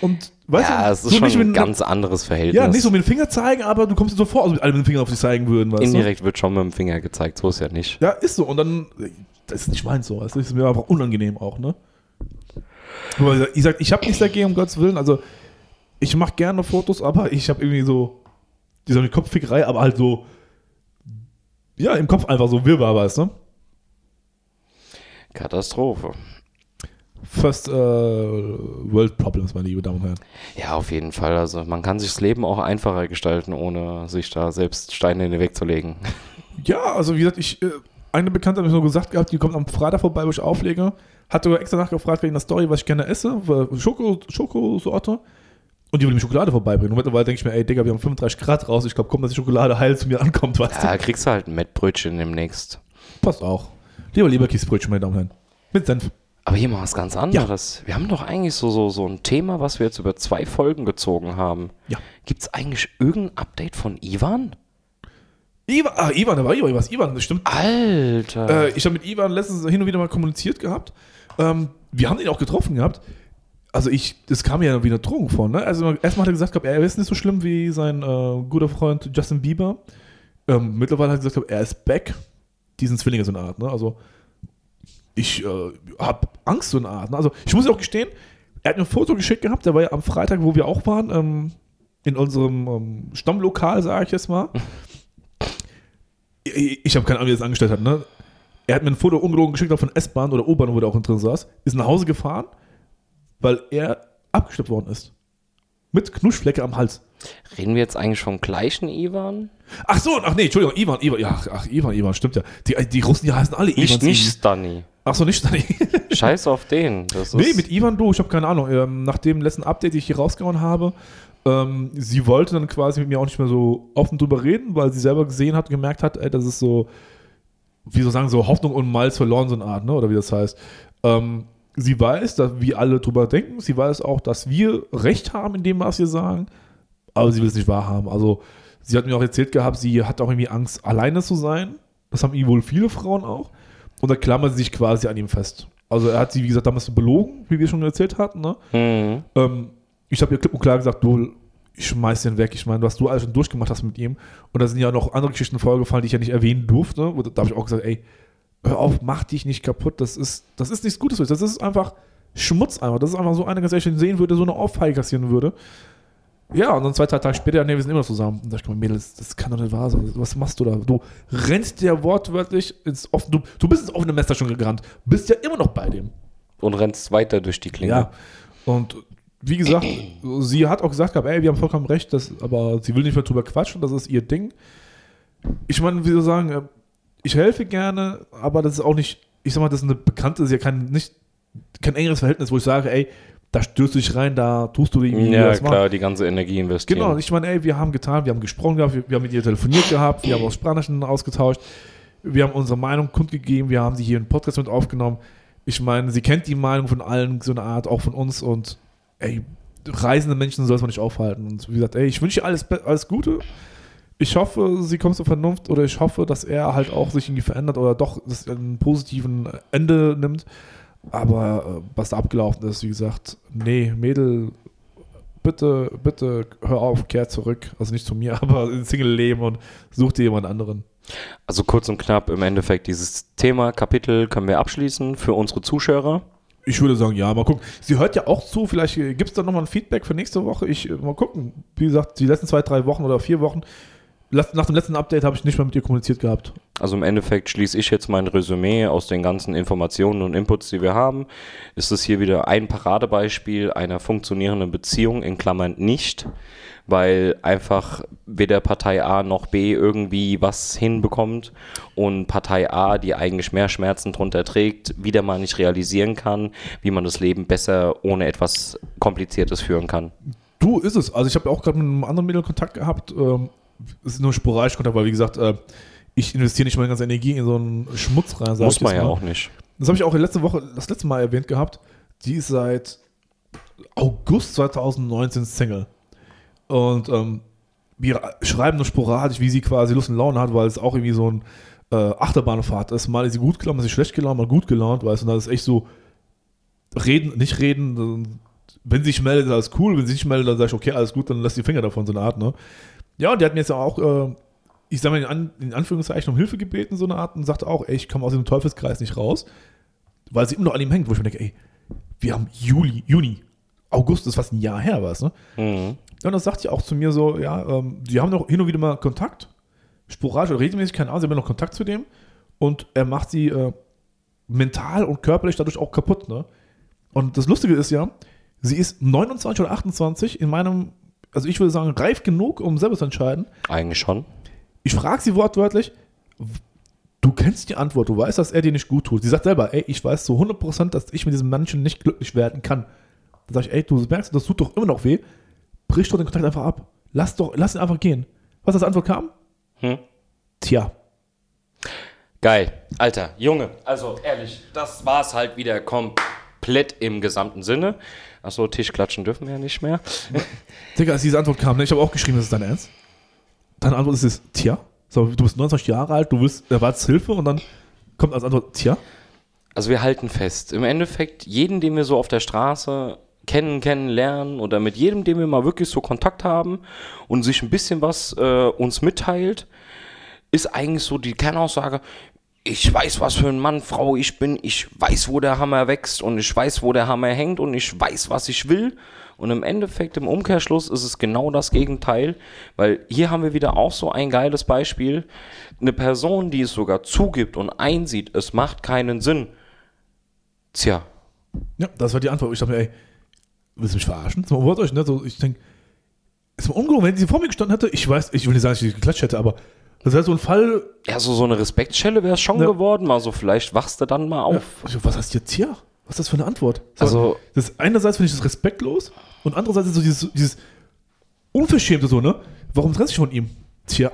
Und weißt ja, du, es ist so schon nicht ein mit, ganz anderes Verhältnis. Ja, nicht so mit dem Finger zeigen, aber du kommst dir so vor, als ob alle mit dem Finger auf dich zeigen würden, weißt du? Indirekt wird schon mit dem Finger gezeigt, so ist ja nicht. Ja, ist so. Und dann, das ist nicht meins so. Das ist mir einfach unangenehm auch, ne? Aber ich sag, ich habe nichts dagegen, um Gottes Willen. Also, ich mache gerne Fotos, aber ich habe irgendwie so, diese Kopffickerei, aber halt so, ja, im Kopf einfach so wirrwarr, weißt du? Katastrophe. First äh, World Problems, meine liebe Damen und Herren. Ja, auf jeden Fall. Also man kann sich das Leben auch einfacher gestalten, ohne sich da selbst Steine in den Weg zu legen. Ja, also wie gesagt, ich, äh, eine Bekannte hat mir so gesagt gehabt, die kommt am Freitag vorbei, wo ich auflege. Hat sogar extra nachgefragt wegen der Story, was ich gerne esse, Schoko, Schokosorte. Und die will mir Schokolade vorbeibringen. Und mittlerweile denke ich mir, ey Digga, wir haben 35 Grad raus. Ich glaube, komm, dass die Schokolade heil zu mir ankommt, weißt Ja, kriegst du halt ein Mettbrötchen demnächst. du? Passt auch. Lieber Leberkiesbrötchen, meine Damen und Herren. Mit Senf. Aber hier mal was ganz anderes. Wir haben doch eigentlich so, so, so ein Thema, was wir jetzt über zwei Folgen gezogen haben. Ja. Gibt es eigentlich irgendein Update von Ivan? Ivan, ah, Ivan, da war Ivan, was? Ivan, das stimmt. Alter. Äh, ich habe mit Ivan letztens hin und wieder mal kommuniziert gehabt. Ähm, wir haben ihn auch getroffen gehabt. Also ich, das kam mir ja wie eine Drohung vor, ne? Also erstmal hat er gesagt, er ist nicht so schlimm wie sein äh, guter Freund Justin Bieber. Ähm, mittlerweile hat er gesagt, er ist back. Die sind Zwillinge so eine Art, ne? Also ich äh, habe Angst so eine Art. Ne? Also ich muss auch gestehen, er hat mir ein Foto geschickt gehabt, der war ja am Freitag, wo wir auch waren, ähm, in unserem ähm, Stammlokal, sage ich jetzt mal. ich ich habe keine Ahnung, wie er das angestellt hat, ne? Er hat mir ein Foto ungelogen geschickt von S-Bahn oder U-Bahn, wo er auch drin saß, ist nach Hause gefahren, weil er abgeschleppt worden ist. Mit Knuschflecke am Hals. Reden wir jetzt eigentlich vom gleichen Ivan? Ach so, ach nee, Entschuldigung, Ivan, Ivan, ja, ach, ach Ivan, Ivan, stimmt ja. Die, die Russen, die heißen alle Nicht, Ivans. nicht Stunny. Achso, nicht Sunny. Scheiß auf den. Das nee, mit Ivan du, ich habe keine Ahnung. Ähm, nach dem letzten Update, die ich hier rausgehauen habe, ähm, sie wollte dann quasi mit mir auch nicht mehr so offen drüber reden, weil sie selber gesehen hat, gemerkt hat, ey, das ist so, wie soll ich sagen, so Hoffnung und Malz verloren, so eine Art, ne? oder wie das heißt. Ähm, sie weiß, dass wir alle drüber denken. Sie weiß auch, dass wir Recht haben in dem, was wir sagen, aber sie will es nicht wahrhaben. Also, sie hat mir auch erzählt gehabt, sie hat auch irgendwie Angst, alleine zu sein. Das haben ihm wohl viele Frauen auch. Und da klammert sie sich quasi an ihm fest. Also, er hat sie, wie gesagt, damals belogen, wie wir schon erzählt hatten. Ne? Mhm. Ähm, ich habe ihr klipp und klar gesagt, du, ich schmeiß den weg. Ich meine, was du alles schon durchgemacht hast mit ihm. Und da sind ja noch andere Geschichten vorgefallen, die ich ja nicht erwähnen durfte. Und da habe ich auch gesagt, ey, hör auf, mach dich nicht kaputt. Das ist, das ist nichts Gutes für dich. Das ist einfach Schmutz einfach. Das ist einfach so einer, ehrlich, den sehen würde, so eine Ohrfeige kassieren würde. Ja, und dann zwei, drei Tage später, nee, wir sind immer noch zusammen. Und da dachte ich mir, Mädels, das kann doch nicht wahr sein. Was machst du da? Du rennst dir wortwörtlich ins offene, du, du bist ins offene Messer schon gerannt, bist ja immer noch bei dem. Und rennst weiter durch die Klinge. Ja. Und wie gesagt, sie hat auch gesagt gehabt, ey, wir haben vollkommen recht, das, aber sie will nicht mehr drüber quatschen, das ist ihr Ding. Ich meine, wie soll ich sagen, äh, ich helfe gerne, aber das ist auch nicht, ich sag mal, das ist eine bekannte, ist ja kein, nicht, kein engeres Verhältnis, wo ich sage, ey, da stürzt du dich rein, da tust du irgendwie Ja, was machen. klar, die ganze Energie investieren. Genau, ich meine, ey, wir haben getan, wir haben gesprochen gehabt, wir, wir haben mit ihr telefoniert gehabt, wir haben auch Sprachnachrichten ausgetauscht, wir haben unsere Meinung kundgegeben, wir haben sie hier im Podcast mit aufgenommen. Ich meine, sie kennt die Meinung von allen, so eine Art, auch von uns und ey, reisende Menschen soll man nicht aufhalten. Und wie gesagt, ey, ich wünsche ihr alles, alles Gute. Ich hoffe, sie kommt zur Vernunft oder ich hoffe, dass er halt auch sich irgendwie verändert oder doch das einen positiven Ende nimmt. Aber äh, was da abgelaufen ist, wie gesagt, nee, Mädel, bitte, bitte hör auf, kehr zurück. Also nicht zu mir, aber ins Single-Leben und such dir jemand anderen. Also kurz und knapp, im Endeffekt, dieses Thema, Kapitel können wir abschließen für unsere Zuschauer. Ich würde sagen, ja, mal gucken. Sie hört ja auch zu, vielleicht gibt es da nochmal ein Feedback für nächste Woche. Ich, äh, mal gucken. Wie gesagt, die letzten zwei, drei Wochen oder vier Wochen, nach dem letzten Update habe ich nicht mehr mit ihr kommuniziert gehabt. Also im Endeffekt schließe ich jetzt mein Resümee aus den ganzen Informationen und Inputs, die wir haben. Ist es hier wieder ein Paradebeispiel einer funktionierenden Beziehung, in Klammern nicht, weil einfach weder Partei A noch B irgendwie was hinbekommt und Partei A, die eigentlich mehr Schmerzen drunter trägt, wieder mal nicht realisieren kann, wie man das Leben besser ohne etwas Kompliziertes führen kann. Du ist es. Also ich habe auch gerade mit einem anderen Mädel Kontakt gehabt. Ähm, es ist nur sporadisch Kontakt, weil wie gesagt, äh, ich investiere nicht meine ganze Energie in so einen Schmutz rein. Muss man ja mal. auch nicht. Das habe ich auch letzte Woche, das letzte Mal erwähnt gehabt. Die ist seit August 2019 Single. Und ähm, wir schreiben nur sporadisch, wie sie quasi Lust und Laune hat, weil es auch irgendwie so ein äh, Achterbahnfahrt ist. Mal ist sie gut gelaunt, mal ist sie schlecht gelaunt, mal gut gelaunt, weißt du. Und das ist echt so, reden, nicht reden. Wenn sie sich meldet, alles cool. Wenn sie sich meldet, dann sage ich, okay, alles gut, dann lass die Finger davon, so eine Art, ne? Ja, und die hat mir jetzt auch, äh, ich sag mal in, An in Anführungszeichen, um Hilfe gebeten, so eine Art, und sagte auch, ey, ich komme aus dem Teufelskreis nicht raus, weil sie immer noch an ihm hängt, wo ich mir denke, ey, wir haben Juli, Juni, August ist fast ein Jahr her, was, ne? Mhm. Ja, und das sagt sie auch zu mir so, ja, ähm, die haben noch hin und wieder mal Kontakt, sporadisch oder regelmäßig, keine Ahnung, sie haben noch Kontakt zu dem und er macht sie äh, mental und körperlich dadurch auch kaputt, ne? Und das Lustige ist ja, sie ist 29 oder 28 in meinem, also ich würde sagen, reif genug, um selber zu entscheiden. Eigentlich schon. Ich frage sie wortwörtlich, du kennst die Antwort, du weißt, dass er dir nicht gut tut. Sie sagt selber, ey, ich weiß zu 100%, dass ich mit diesem Menschen nicht glücklich werden kann. Dann sage ich, ey, du merkst, das tut doch immer noch weh. Brich doch den Kontakt einfach ab. Lass doch, lass ihn einfach gehen. Was als Antwort kam? Hm? Tja. Geil. Alter, Junge, also ehrlich, das war's halt wieder komplett im gesamten Sinne. Achso, Tischklatschen dürfen wir ja nicht mehr. Digga, als diese Antwort kam, ne, ich habe auch geschrieben, das ist dein Ernst. Deine Antwort ist es, tja. So, du bist 29 Jahre alt, du willst, erwartest Hilfe und dann kommt als Antwort, tja. Also wir halten fest, im Endeffekt, jeden, den wir so auf der Straße kennen, kennenlernen oder mit jedem, dem wir mal wirklich so Kontakt haben und sich ein bisschen was äh, uns mitteilt, ist eigentlich so die Kernaussage, ich weiß, was für ein Mann, Frau ich bin, ich weiß, wo der Hammer wächst und ich weiß, wo der Hammer hängt und ich weiß, was ich will. Und im Endeffekt, im Umkehrschluss ist es genau das Gegenteil, weil hier haben wir wieder auch so ein geiles Beispiel. Eine Person, die es sogar zugibt und einsieht, es macht keinen Sinn. Tja, Ja, das war die Antwort. Ich dachte mir, ey, willst du mich verarschen? Das wollt euch, ne? So, ich denke, ist mal ungelogen, wenn sie vor mir gestanden hätte, ich weiß, ich will nicht sagen, dass ich geklatscht hätte, aber Das wäre so ein Fall, Ja, so, so eine Respektschelle wäre es schon Ja. geworden. Also vielleicht wachst du dann mal auf. Ja, was heißt jetzt hier? Was ist das für eine Antwort? So, Also- das einerseits finde ich das respektlos und andererseits ist so dieses, dieses Unverschämte so, ne? Warum trennst du dich von ihm? Tja.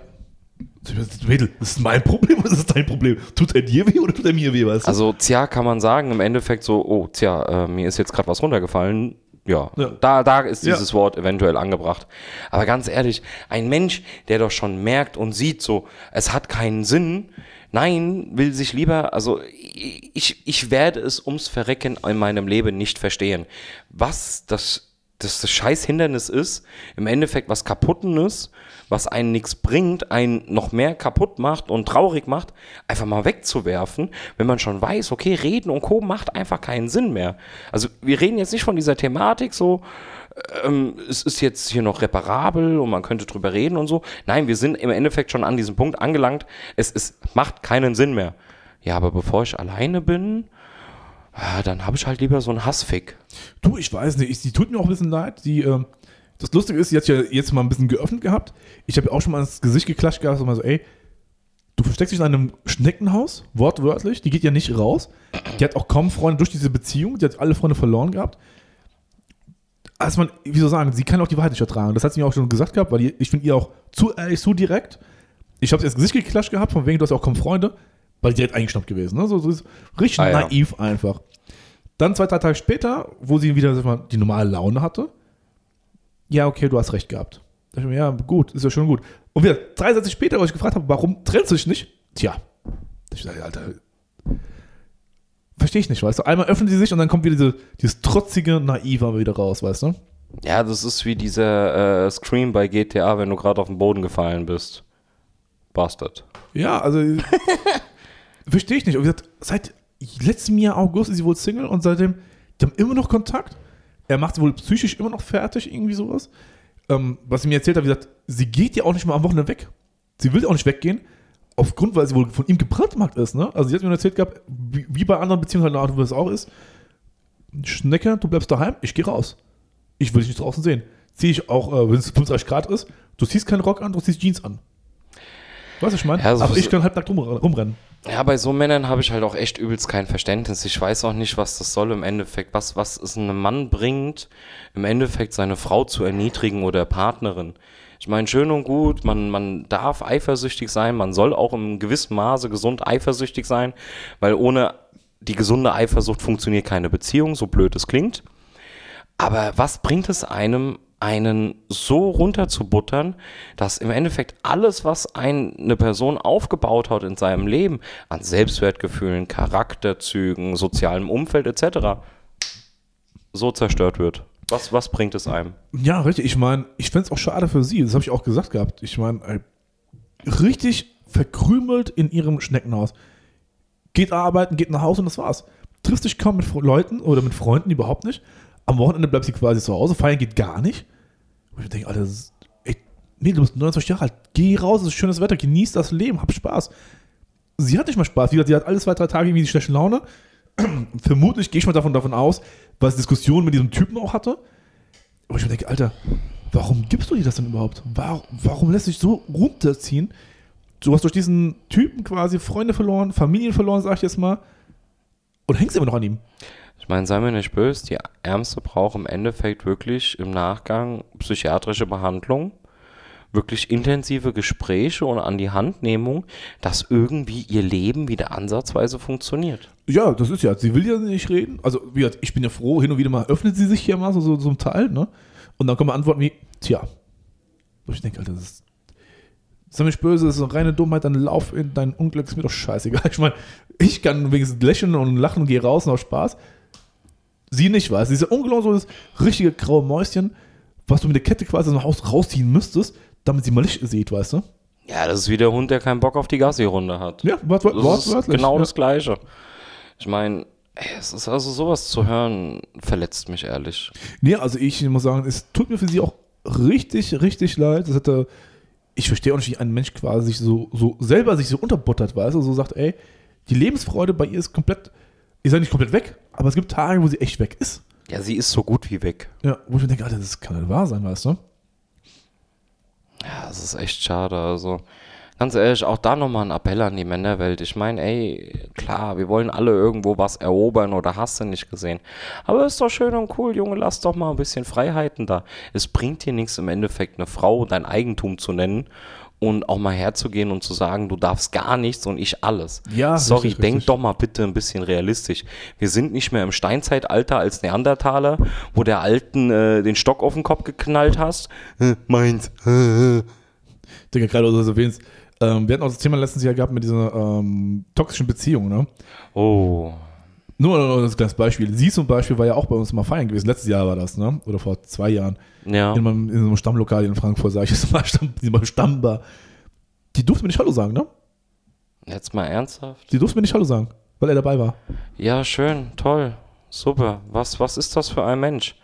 Mädel, das ist mein Problem oder ist das dein Problem? Tut er dir weh oder tut er mir weh, weißt du? Also, tja, kann man sagen, im Endeffekt so, oh, tja, äh, mir ist jetzt gerade was runtergefallen. Ja, Ja. Da, da ist Ja. dieses Wort eventuell angebracht. Aber ganz ehrlich, ein Mensch, der doch schon merkt und sieht so, es hat keinen Sinn, nein, will sich lieber, also ich, ich werde es ums Verrecken in meinem Leben nicht verstehen. Was das, das, das scheiß Hindernis ist, im Endeffekt was Kaputtenes, was einen nichts bringt, einen noch mehr kaputt macht und traurig macht, einfach mal wegzuwerfen, wenn man schon weiß, okay, reden und Co. macht einfach keinen Sinn mehr. Also wir reden jetzt nicht von dieser Thematik so, ähm, es ist jetzt hier noch reparabel und man könnte drüber reden und so. Nein, wir sind im Endeffekt schon an diesem Punkt angelangt, es, es macht keinen Sinn mehr. Ja, aber bevor ich alleine bin, ah, dann habe ich halt lieber so einen Hassfick. Du, ich weiß nicht, ich, sie tut mir auch ein bisschen leid. Die, ähm, das Lustige ist, sie hat ja jetzt mal ein bisschen geöffnet gehabt. Ich habe ihr auch schon mal ins Gesicht geklatscht gehabt und mal so, ey, du versteckst dich in einem Schneckenhaus, wortwörtlich, die geht ja nicht raus. Die hat auch kaum Freunde durch diese Beziehung, die hat alle Freunde verloren gehabt. Also man, wie soll ich sagen, sie kann auch die Wahrheit nicht ertragen. Das hat sie mir auch schon gesagt gehabt, weil ich finde ihr auch zu ehrlich, zu direkt. Ich habe sie ins Gesicht geklatscht gehabt, von wegen, du hast ja auch kaum Freunde, weil die direkt eingeschnappt gewesen. Ne? So, so ist richtig Ah, ja. naiv einfach. Dann zwei, drei Tage später, wo sie wieder mal, die normale Laune hatte, ja, okay, du hast recht gehabt. Da ich mir, ja, gut, ist ja schon gut. Und wieder drei Sätze später, wo ich gefragt habe, warum trennst du dich nicht? Tja. Ich dachte, Alter, verstehe ich nicht, weißt du? Einmal öffnen sie sich und dann kommt wieder diese, dieses trotzige Naive wieder raus, weißt du? Ja, das ist wie dieser äh, Scream bei GTA, wenn du gerade auf den Boden gefallen bist. Bastard. Ja, also verstehe ich nicht. Und wie gesagt, seit letztem Jahr August ist sie wohl Single und seitdem, die haben immer noch Kontakt. Er macht sie wohl psychisch immer noch fertig, irgendwie sowas. Ähm, was sie mir erzählt hat, wie gesagt, sie geht ja auch nicht mal am Wochenende weg. Sie will auch nicht weggehen, aufgrund, weil sie wohl von ihm gebrandmarkt ist, ne? Also sie hat mir erzählt gehabt, wie, wie bei anderen Beziehungen halt eine Art, wo das auch ist. Schnecke, du bleibst daheim, ich gehe raus. Ich will dich nicht draußen sehen. Ziehe ich auch, äh, wenn es 35 Grad ist, du ziehst keinen Rock an, du ziehst Jeans an. Weißt du, was ich meine? Ja, so- Aber ich kann rum, rumrennen. Ja, bei so Männern habe ich halt auch echt übelst kein Verständnis. Ich weiß auch nicht, was das soll im Endeffekt. Was, was es einem Mann bringt, im Endeffekt seine Frau zu erniedrigen oder Partnerin. Ich meine, schön und gut, man, man darf eifersüchtig sein, man soll auch im gewissen Maße gesund eifersüchtig sein, weil ohne die gesunde Eifersucht funktioniert keine Beziehung, so blöd es klingt. Aber was bringt es einem, einen so runterzubuttern, dass im Endeffekt alles, was ein, eine Person aufgebaut hat in seinem Leben, an Selbstwertgefühlen, Charakterzügen, sozialem Umfeld etc., so zerstört wird? Was, was bringt es einem? Ja, richtig. Ich meine, ich fände es auch schade für sie. Das habe ich auch gesagt gehabt. Ich meine, äh, richtig verkrümelt in ihrem Schneckenhaus. Geht arbeiten, geht nach Hause und das war's. Triffst dich kaum mit Leuten oder mit Freunden überhaupt nicht. Am Wochenende bleibt sie quasi zu Hause. Feiern geht gar nicht. Und ich denke, Alter, ey, nee, du bist 29 Jahre alt. Geh raus, es ist schönes Wetter, genieß das Leben, hab Spaß. Sie hat nicht mal Spaß. Wie gesagt, sie hat alle zwei, drei Tage irgendwie die schlechte Laune. Vermutlich gehe ich mal davon, davon aus, weil sie Diskussionen mit diesem Typen auch hatte. Aber ich mir denke, Alter, warum gibst du dir das denn überhaupt? Warum, warum lässt sich so runterziehen? Du hast durch diesen Typen quasi Freunde verloren, Familien verloren, sag ich jetzt mal. Und hängst immer noch an ihm. Ich meine, sei mir nicht böse, die Ärmste braucht im Endeffekt wirklich im Nachgang psychiatrische Behandlung, wirklich intensive Gespräche und an die Handnehmung, dass irgendwie ihr Leben wieder ansatzweise funktioniert. Ja, das ist ja, sie will ja nicht reden. Also, wie gesagt, ich bin ja froh, hin und wieder mal öffnet sie sich hier mal so, so, ein Teil, ne? Und dann kommen Antworten wie, tja. Ich denke, Alter, das ist. Sei mich böse, das ist eine reine Dummheit, dann lauf in dein Unglück, ist mir doch scheißegal. Ich meine, ich kann wenigstens lächeln und lachen, gehe raus und hab Spaß. Sie nicht, weißt du? Sie ist ja ungelogen so das richtige graue Mäuschen, was du mit der Kette quasi aus dem Haus rausziehen müsstest, damit sie mal Licht sieht, weißt du? Ja, das ist wie der Hund, der keinen Bock auf die Gassi-Runde hat. Ja, wort, wort, Das ist genau ja. das Gleiche. Ich meine, es ist also sowas zu hören, verletzt mich ehrlich. Nee, also ich muss sagen, es tut mir für sie auch richtig, richtig leid. Das hätte, ich verstehe auch nicht, wie ein Mensch quasi sich so, so selber sich so unterbuttert, weißt du, so sagt, ey, die Lebensfreude bei ihr ist komplett, ich sage nicht komplett weg, aber es gibt Tage, wo sie echt weg ist. Ja, sie ist so gut wie weg. Ja, wo ich mir denke, Alter, das kann nicht wahr sein, weißt du? Ja, das ist echt schade. Also, Ganz ehrlich, auch da nochmal ein Appell an die Männerwelt. Ich meine, ey, klar, wir wollen alle irgendwo was erobern oder hast du nicht gesehen. Aber ist doch schön und cool, Junge, lass doch mal ein bisschen Freiheiten da. Es bringt dir nichts im Endeffekt, eine Frau dein Eigentum zu nennen und auch mal herzugehen und zu sagen, du darfst gar nichts und ich alles. Ja, Sorry, richtig, denk richtig. doch mal bitte ein bisschen realistisch. Wir sind nicht mehr im Steinzeitalter als Neandertaler, wo der Alten äh, den Stock auf den Kopf geknallt hast. Äh, meins. Äh, äh. Digga, gerade du das erwähnst. Ähm, wir hatten auch das Thema letztes Jahr gehabt mit dieser ähm, toxischen Beziehung, ne? Oh. Nur, nur das kleines Beispiel. Sie zum Beispiel war ja auch bei uns mal feiern gewesen. Letztes Jahr war das, ne? Oder vor zwei Jahren. Ja. In, meinem, in so einem Stammlokal in Frankfurt, sage ich jetzt mal, Stamm, in meinem Stammbar. Die durfte mir nicht Hallo sagen, ne? Jetzt mal ernsthaft? Die durfte mir nicht Hallo sagen, weil er dabei war. Ja, schön, toll, super. Was, was ist das für ein Mensch?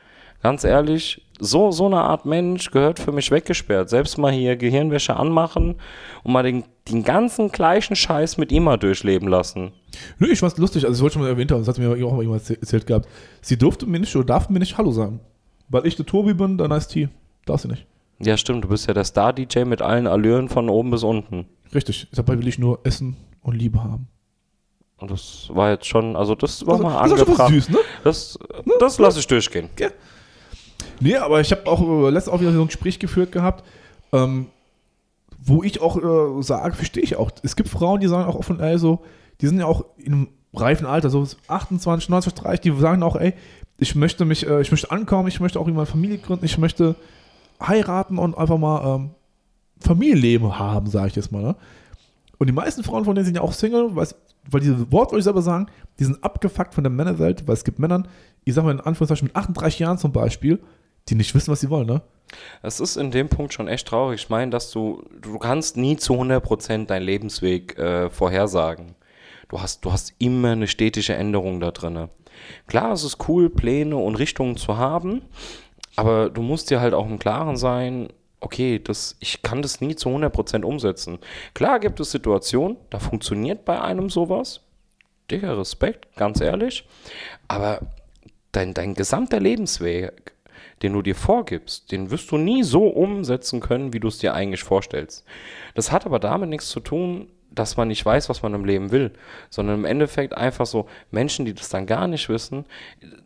Ganz ehrlich, so, so eine Art Mensch gehört für mich weggesperrt. Selbst mal hier Gehirnwäsche anmachen und mal den, den ganzen gleichen Scheiß mit ihm mal durchleben lassen. Nö, ich fand's lustig, also ich wollte schon mal erwähnt haben, das hat mir auch mal jemand erzäh- erzählt gehabt. Sie durfte mir nicht oder darf mir nicht Hallo sagen. Weil ich der Tobi bin, dann heißt T. Darf sie nicht. Ja, stimmt, du bist ja der Star-DJ mit allen Allüren von oben bis unten. Richtig. Dabei will ich nur Essen und Liebe haben. Und das war jetzt schon, also das war Also, mal das angebracht. süß, ne? Das, das lasse ich durchgehen. Nee, aber ich habe auch äh, letztens auch wieder so ein Gespräch geführt gehabt, ähm, wo ich auch äh, sage, verstehe ich auch. Es gibt Frauen, die sagen auch offen, ey, so, die sind ja auch in einem reifen Alter, so 28, 29, 30, die sagen auch, ey, ich möchte mich, äh, ich möchte ankommen, ich möchte auch irgendwann Familie gründen, ich möchte heiraten und einfach mal ähm, Familienleben haben, sage ich jetzt mal. Ne? Und die meisten Frauen von denen sind ja auch Single, weil, weil diese Wort, wollte ich selber sagen, die sind abgefuckt von der Männerwelt, weil es gibt Männern, ich sag mal in Anführungszeichen mit 38 Jahren zum Beispiel, die nicht wissen, was sie wollen, ne? Es ist in dem Punkt schon echt traurig. Ich meine, dass du, du kannst nie zu 100% deinen Lebensweg äh, vorhersagen. Du hast, du hast immer eine stetige Änderung da drinne. Klar, es ist cool, Pläne und Richtungen zu haben, aber du musst dir halt auch im Klaren sein, okay, das, ich kann das nie zu 100% umsetzen. Klar gibt es Situationen, da funktioniert bei einem sowas. Digga, Respekt, ganz ehrlich. Aber dein, dein gesamter Lebensweg, den du dir vorgibst, den wirst du nie so umsetzen können, wie du es dir eigentlich vorstellst. Das hat aber damit nichts zu tun, dass man nicht weiß, was man im Leben will, sondern im Endeffekt einfach so Menschen, die das dann gar nicht wissen,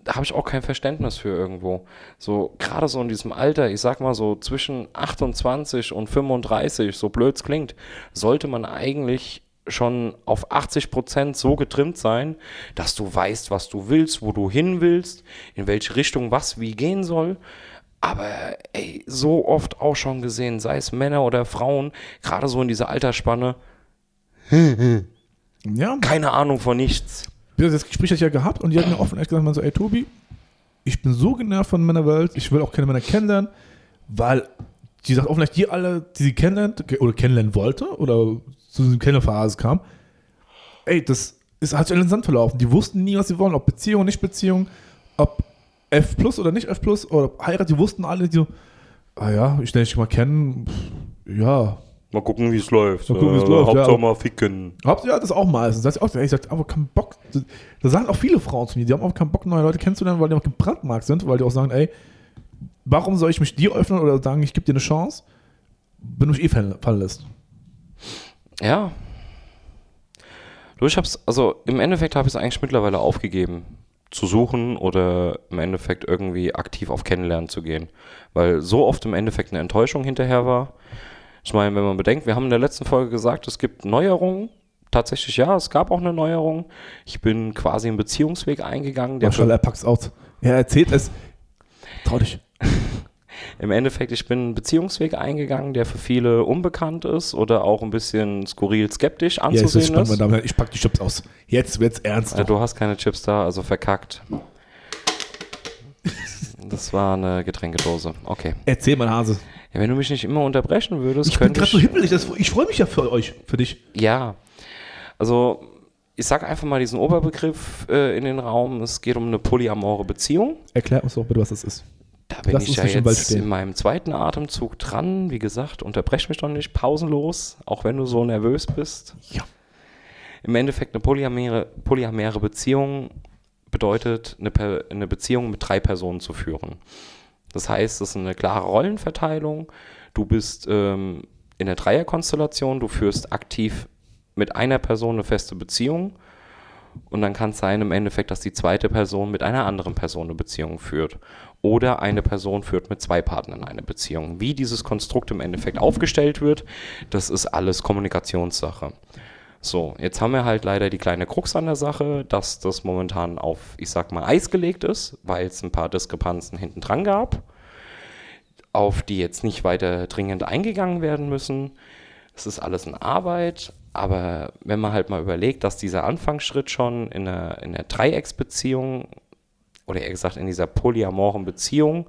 da habe ich auch kein Verständnis für irgendwo. So gerade so in diesem Alter, ich sag mal so zwischen 28 und 35, so blöd es klingt, sollte man eigentlich schon auf 80 Prozent so getrimmt sein, dass du weißt, was du willst, wo du hin willst, in welche Richtung was wie gehen soll. Aber ey, so oft auch schon gesehen, sei es Männer oder Frauen, gerade so in dieser Altersspanne, Ja, keine Ahnung von nichts. das Gespräch hatte ich ja gehabt und die hat mir offen echt gesagt, man so, ey Tobi, ich bin so genervt von Männerwelt, ich will auch keine Männer kennenlernen, weil die sagt offen, die alle, die sie kennenlernt oder kennenlernen wollte oder zu diesem Kennenphase kam, ey, das ist, hat sich in den Sand verlaufen. Die wussten nie, was sie wollen, ob Beziehung, nicht Beziehung, ob F plus oder nicht F plus oder Heirat, die wussten alle, die so, ah ja, ich lerne dich mal kennen, pff, ja, Mal gucken, wie es läuft. Mal gucken, wie es läuft, Hauptsache ja. mal ficken. Habt ihr das auch meistens? Das heißt auch, ich sag, aber keinen Bock. Da sagen auch viele Frauen zu mir, die haben auch keinen Bock, neue Leute kennenzulernen, weil die auch gebrandmarkt sind, weil die auch sagen, ey, warum soll ich mich dir öffnen oder sagen, ich gebe dir eine Chance, wenn du mich eh fallen lässt? Ja. Du, ich hab's, also im Endeffekt habe ich es eigentlich mittlerweile aufgegeben, zu suchen oder im Endeffekt irgendwie aktiv auf Kennenlernen zu gehen. Weil so oft im Endeffekt eine Enttäuschung hinterher war. Ich meine, wenn man bedenkt, wir haben in der letzten Folge gesagt, es gibt Neuerungen. Tatsächlich ja, es gab auch eine Neuerung. Ich bin quasi einen Beziehungsweg eingegangen, der Marshall, er packt's aus. Er erzählt es. Trau dich. Im Endeffekt, ich bin einen Beziehungsweg eingegangen, der für viele unbekannt ist oder auch ein bisschen skurril skeptisch Ja, jetzt ist anzusehen spannend, ist. Damen. Ich pack die Chips aus. Jetzt wird's ernst. Äh, du hast keine Chips da, also verkackt. Das war eine Getränkedose. Okay. Erzähl mal, Hase. Ja, wenn du mich nicht immer unterbrechen würdest, Ich bin könnte gerade ich. so hippelig. Das, ich freue mich ja für euch, für dich. ja. Also, ich sag einfach mal diesen Oberbegriff äh, in den Raum. Es geht um eine polyamore Beziehung. Erklär uns doch bitte, was das ist. Da bin Lass ich ja jetzt in meinem zweiten Atemzug dran. Wie gesagt, unterbrech mich doch nicht pausenlos, auch wenn du so nervös bist. Ja. Im Endeffekt eine polyamere, polyamere Beziehung bedeutet, eine, eine Beziehung mit drei Personen zu führen. Das heißt, es ist eine klare Rollenverteilung. Du bist ähm, in der Dreierkonstellation, du führst aktiv mit einer Person eine feste Beziehung und dann kann es sein im Endeffekt, dass die zweite Person mit einer anderen Person eine Beziehung führt. Oder eine Person führt mit zwei Partnern eine Beziehung. Wie dieses Konstrukt im Endeffekt aufgestellt wird, das ist alles Kommunikationssache. So, jetzt haben wir halt leider die kleine Krux an der Sache, dass das momentan auf, ich sag mal, Eis gelegt ist, weil es ein paar Diskrepanzen hinten dran gab, auf die jetzt nicht weiter dringend eingegangen werden müssen. Es ist alles in Arbeit, aber wenn man halt mal überlegt, dass dieser Anfangsschritt schon in einer, in einer Dreiecksbeziehung oder eher gesagt in dieser polyamoren Beziehung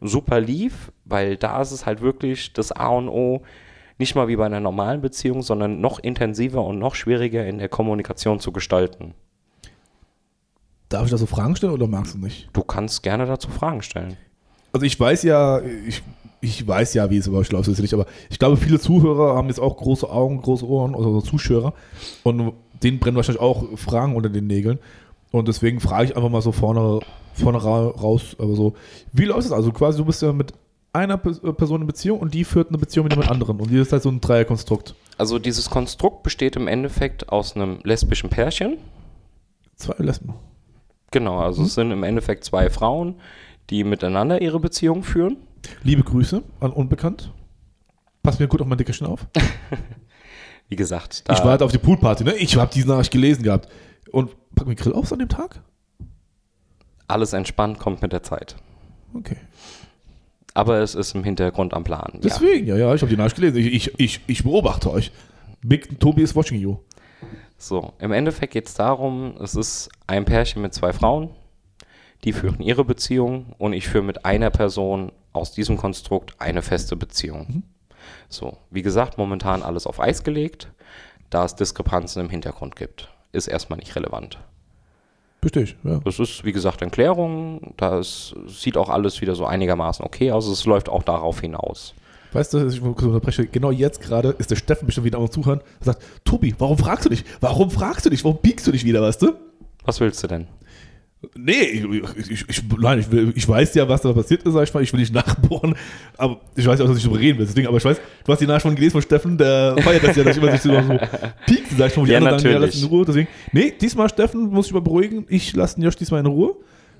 super lief, weil da ist es halt wirklich das A und O, nicht mal wie bei einer normalen Beziehung, sondern noch intensiver und noch schwieriger in der Kommunikation zu gestalten. Darf ich da so Fragen stellen oder magst du nicht? Du kannst gerne dazu Fragen stellen. Also ich weiß ja, ich, ich weiß ja, wie es über läuft, ist nicht, aber ich glaube, viele Zuhörer haben jetzt auch große Augen, große Ohren, also Zuschauer und denen brennen wahrscheinlich auch Fragen unter den Nägeln. Und deswegen frage ich einfach mal so vorne, vorne raus, aber so, wie läuft es also? Quasi, du bist ja mit einer äh, Person in Beziehung und die führt eine Beziehung mit jemand anderen. Und die ist halt so ein Dreierkonstrukt. Also dieses Konstrukt besteht im Endeffekt aus einem lesbischen Pärchen. Zwei Lesben. Genau, also mhm. es sind im Endeffekt zwei Frauen, die miteinander ihre Beziehung führen. Liebe Grüße an Unbekannt. Pass mir gut auf mein Dickerchen auf. Wie gesagt, ich war halt auf die Poolparty, ne? Ich habe diese Nachricht gelesen gehabt. Und packen wir Grill aus an dem Tag? Alles entspannt, kommt mit der Zeit. Okay aber es ist im Hintergrund am Plan. Deswegen, ja, ja, ich habe die Nachricht gelesen. Ich, ich, ich, ich beobachte euch. Big Tobi is watching you. So, im Endeffekt geht es darum, es ist ein Pärchen mit zwei Frauen, die führen ihre Beziehung und ich führe mit einer Person aus diesem Konstrukt eine feste Beziehung. Mhm. So, wie gesagt, momentan alles auf Eis gelegt, da es Diskrepanzen im Hintergrund gibt. Ist erstmal nicht relevant. Richtig, ja. Das ist, wie gesagt, in Klärung. Das sieht auch alles wieder so einigermaßen okay aus. Es läuft auch darauf hinaus. Weißt du, ich unterbreche, genau jetzt gerade ist der Steffen bestimmt wieder am Zuhören. Er sagt, Tobi, warum fragst du dich? Warum fragst du dich? Warum biegst du dich wieder, weißt du? Was willst du denn? Nee, ich, ich, ich, nein, ich, will, ich weiß ja, was da passiert ist, sag ich mal. Ich will nicht nachbohren, aber ich weiß ja auch, dass ich darüber reden will. Deswegen, aber ich weiß, du hast die Nachricht schon gelesen von Steffen, der feiert das ja, dass ich immer sich so, so piekt, sag ich mal, wo die ja, anderen sagen, ja, lass in Ruhe. Deswegen, nee, diesmal, Steffen, muss ich mal beruhigen. Ich lasse den Josh diesmal in Ruhe.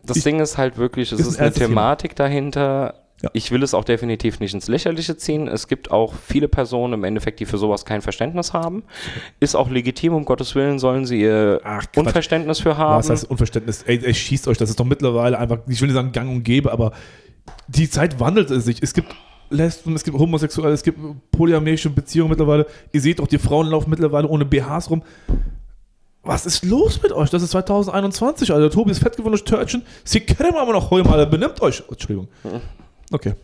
Das ich, Ding ist halt wirklich, es ist, ist eine Thematik Thema. dahinter, ja. Ich will es auch definitiv nicht ins Lächerliche ziehen. Es gibt auch viele Personen im Endeffekt, die für sowas kein Verständnis haben. Ist auch legitim, um Gottes Willen sollen sie ihr Ach, Unverständnis für haben. Was heißt Unverständnis? Ey, ey, schießt euch, das ist doch mittlerweile einfach, ich will nicht sagen gang und gäbe, aber die Zeit wandelt sich. Es gibt Lesben, es gibt Homosexuelle, es gibt polyamorische Beziehungen mittlerweile. Ihr seht doch, die Frauen laufen mittlerweile ohne BHs rum. Was ist los mit euch? Das ist 2021, Alter. Tobi ist fettgewundenes Törtchen. Sie kennen aber noch heute, Alter. Benimmt euch. Entschuldigung. Okay.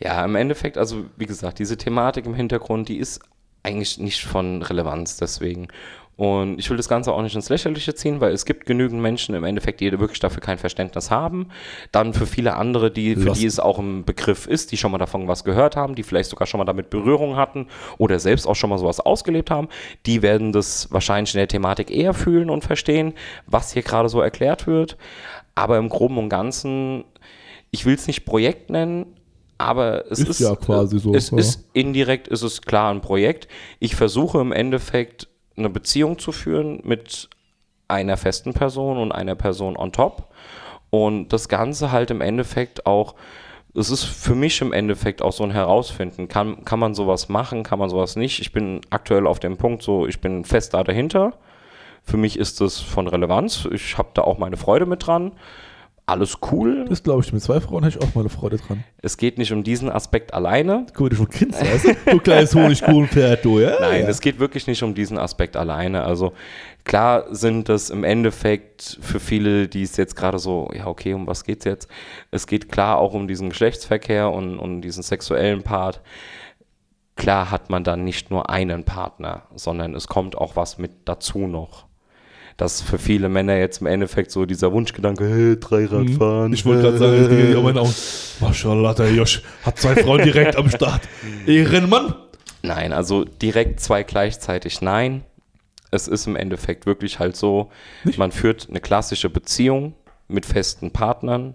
Ja, im Endeffekt, also wie gesagt, diese Thematik im Hintergrund, die ist eigentlich nicht von Relevanz deswegen. Und ich will das Ganze auch nicht ins Lächerliche ziehen, weil es gibt genügend Menschen im Endeffekt, die wirklich dafür kein Verständnis haben. Dann für viele andere, die, für die es auch ein Begriff ist, die schon mal davon was gehört haben, die vielleicht sogar schon mal damit Berührung hatten oder selbst auch schon mal sowas ausgelebt haben, die werden das wahrscheinlich in der Thematik eher fühlen und verstehen, was hier gerade so erklärt wird. Aber im Groben und Ganzen ich will es nicht Projekt nennen, aber es ist, ist ja quasi so. Es ja. ist indirekt, ist es klar ein Projekt. Ich versuche im Endeffekt eine Beziehung zu führen mit einer festen Person und einer Person on top. Und das Ganze halt im Endeffekt auch, es ist für mich im Endeffekt auch so ein Herausfinden. Kann, kann man sowas machen, kann man sowas nicht? Ich bin aktuell auf dem Punkt so, ich bin fest da dahinter. Für mich ist das von Relevanz. Ich habe da auch meine Freude mit dran alles cool. Das glaube ich. Mit zwei Frauen hätte ich auch mal eine Freude dran. Es geht nicht um diesen Aspekt alleine. Guck, du schon Kind weißt du? Du kleines Honigkuchenpferd, du, ja? Nein, ja. es geht wirklich nicht um diesen Aspekt alleine. Also klar sind das im Endeffekt für viele, die es jetzt gerade so, ja, okay, um was geht's jetzt? Es geht klar auch um diesen Geschlechtsverkehr und um diesen sexuellen Part. Klar hat man dann nicht nur einen Partner, sondern es kommt auch was mit dazu noch dass für viele Männer jetzt im Endeffekt so dieser Wunschgedanke, hey, Dreirad mhm. fahren. Ich wollte gerade sagen, Ding in meinen Augen. Maschallah, der Josh hat zwei Frauen direkt am Start. Ehrenmann. Nein, also direkt zwei gleichzeitig nein. Es ist im Endeffekt wirklich halt so, Nicht? man führt eine klassische Beziehung mit festen Partnern.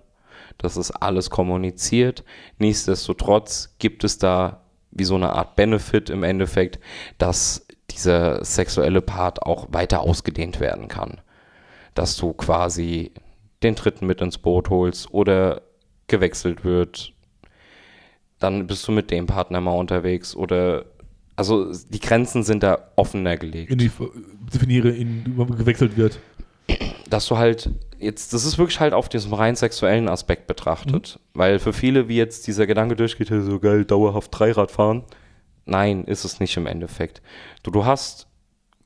Das ist alles kommuniziert. Nichtsdestotrotz gibt es da wie so eine Art Benefit im Endeffekt, dass dieser sexuelle Part auch weiter ausgedehnt werden kann. Dass du quasi den Dritten mit ins Boot holst oder gewechselt wird, dann bist du mit dem Partner mal unterwegs oder also die Grenzen sind da offener gelegt. In die, definiere, in, gewechselt wird. Dass du halt jetzt, das ist wirklich halt auf diesem rein sexuellen Aspekt betrachtet. Mhm. Weil für viele, wie jetzt dieser Gedanke durchgeht, so geil, dauerhaft Dreirad fahren. Nein, ist es nicht im Endeffekt. Du, du hast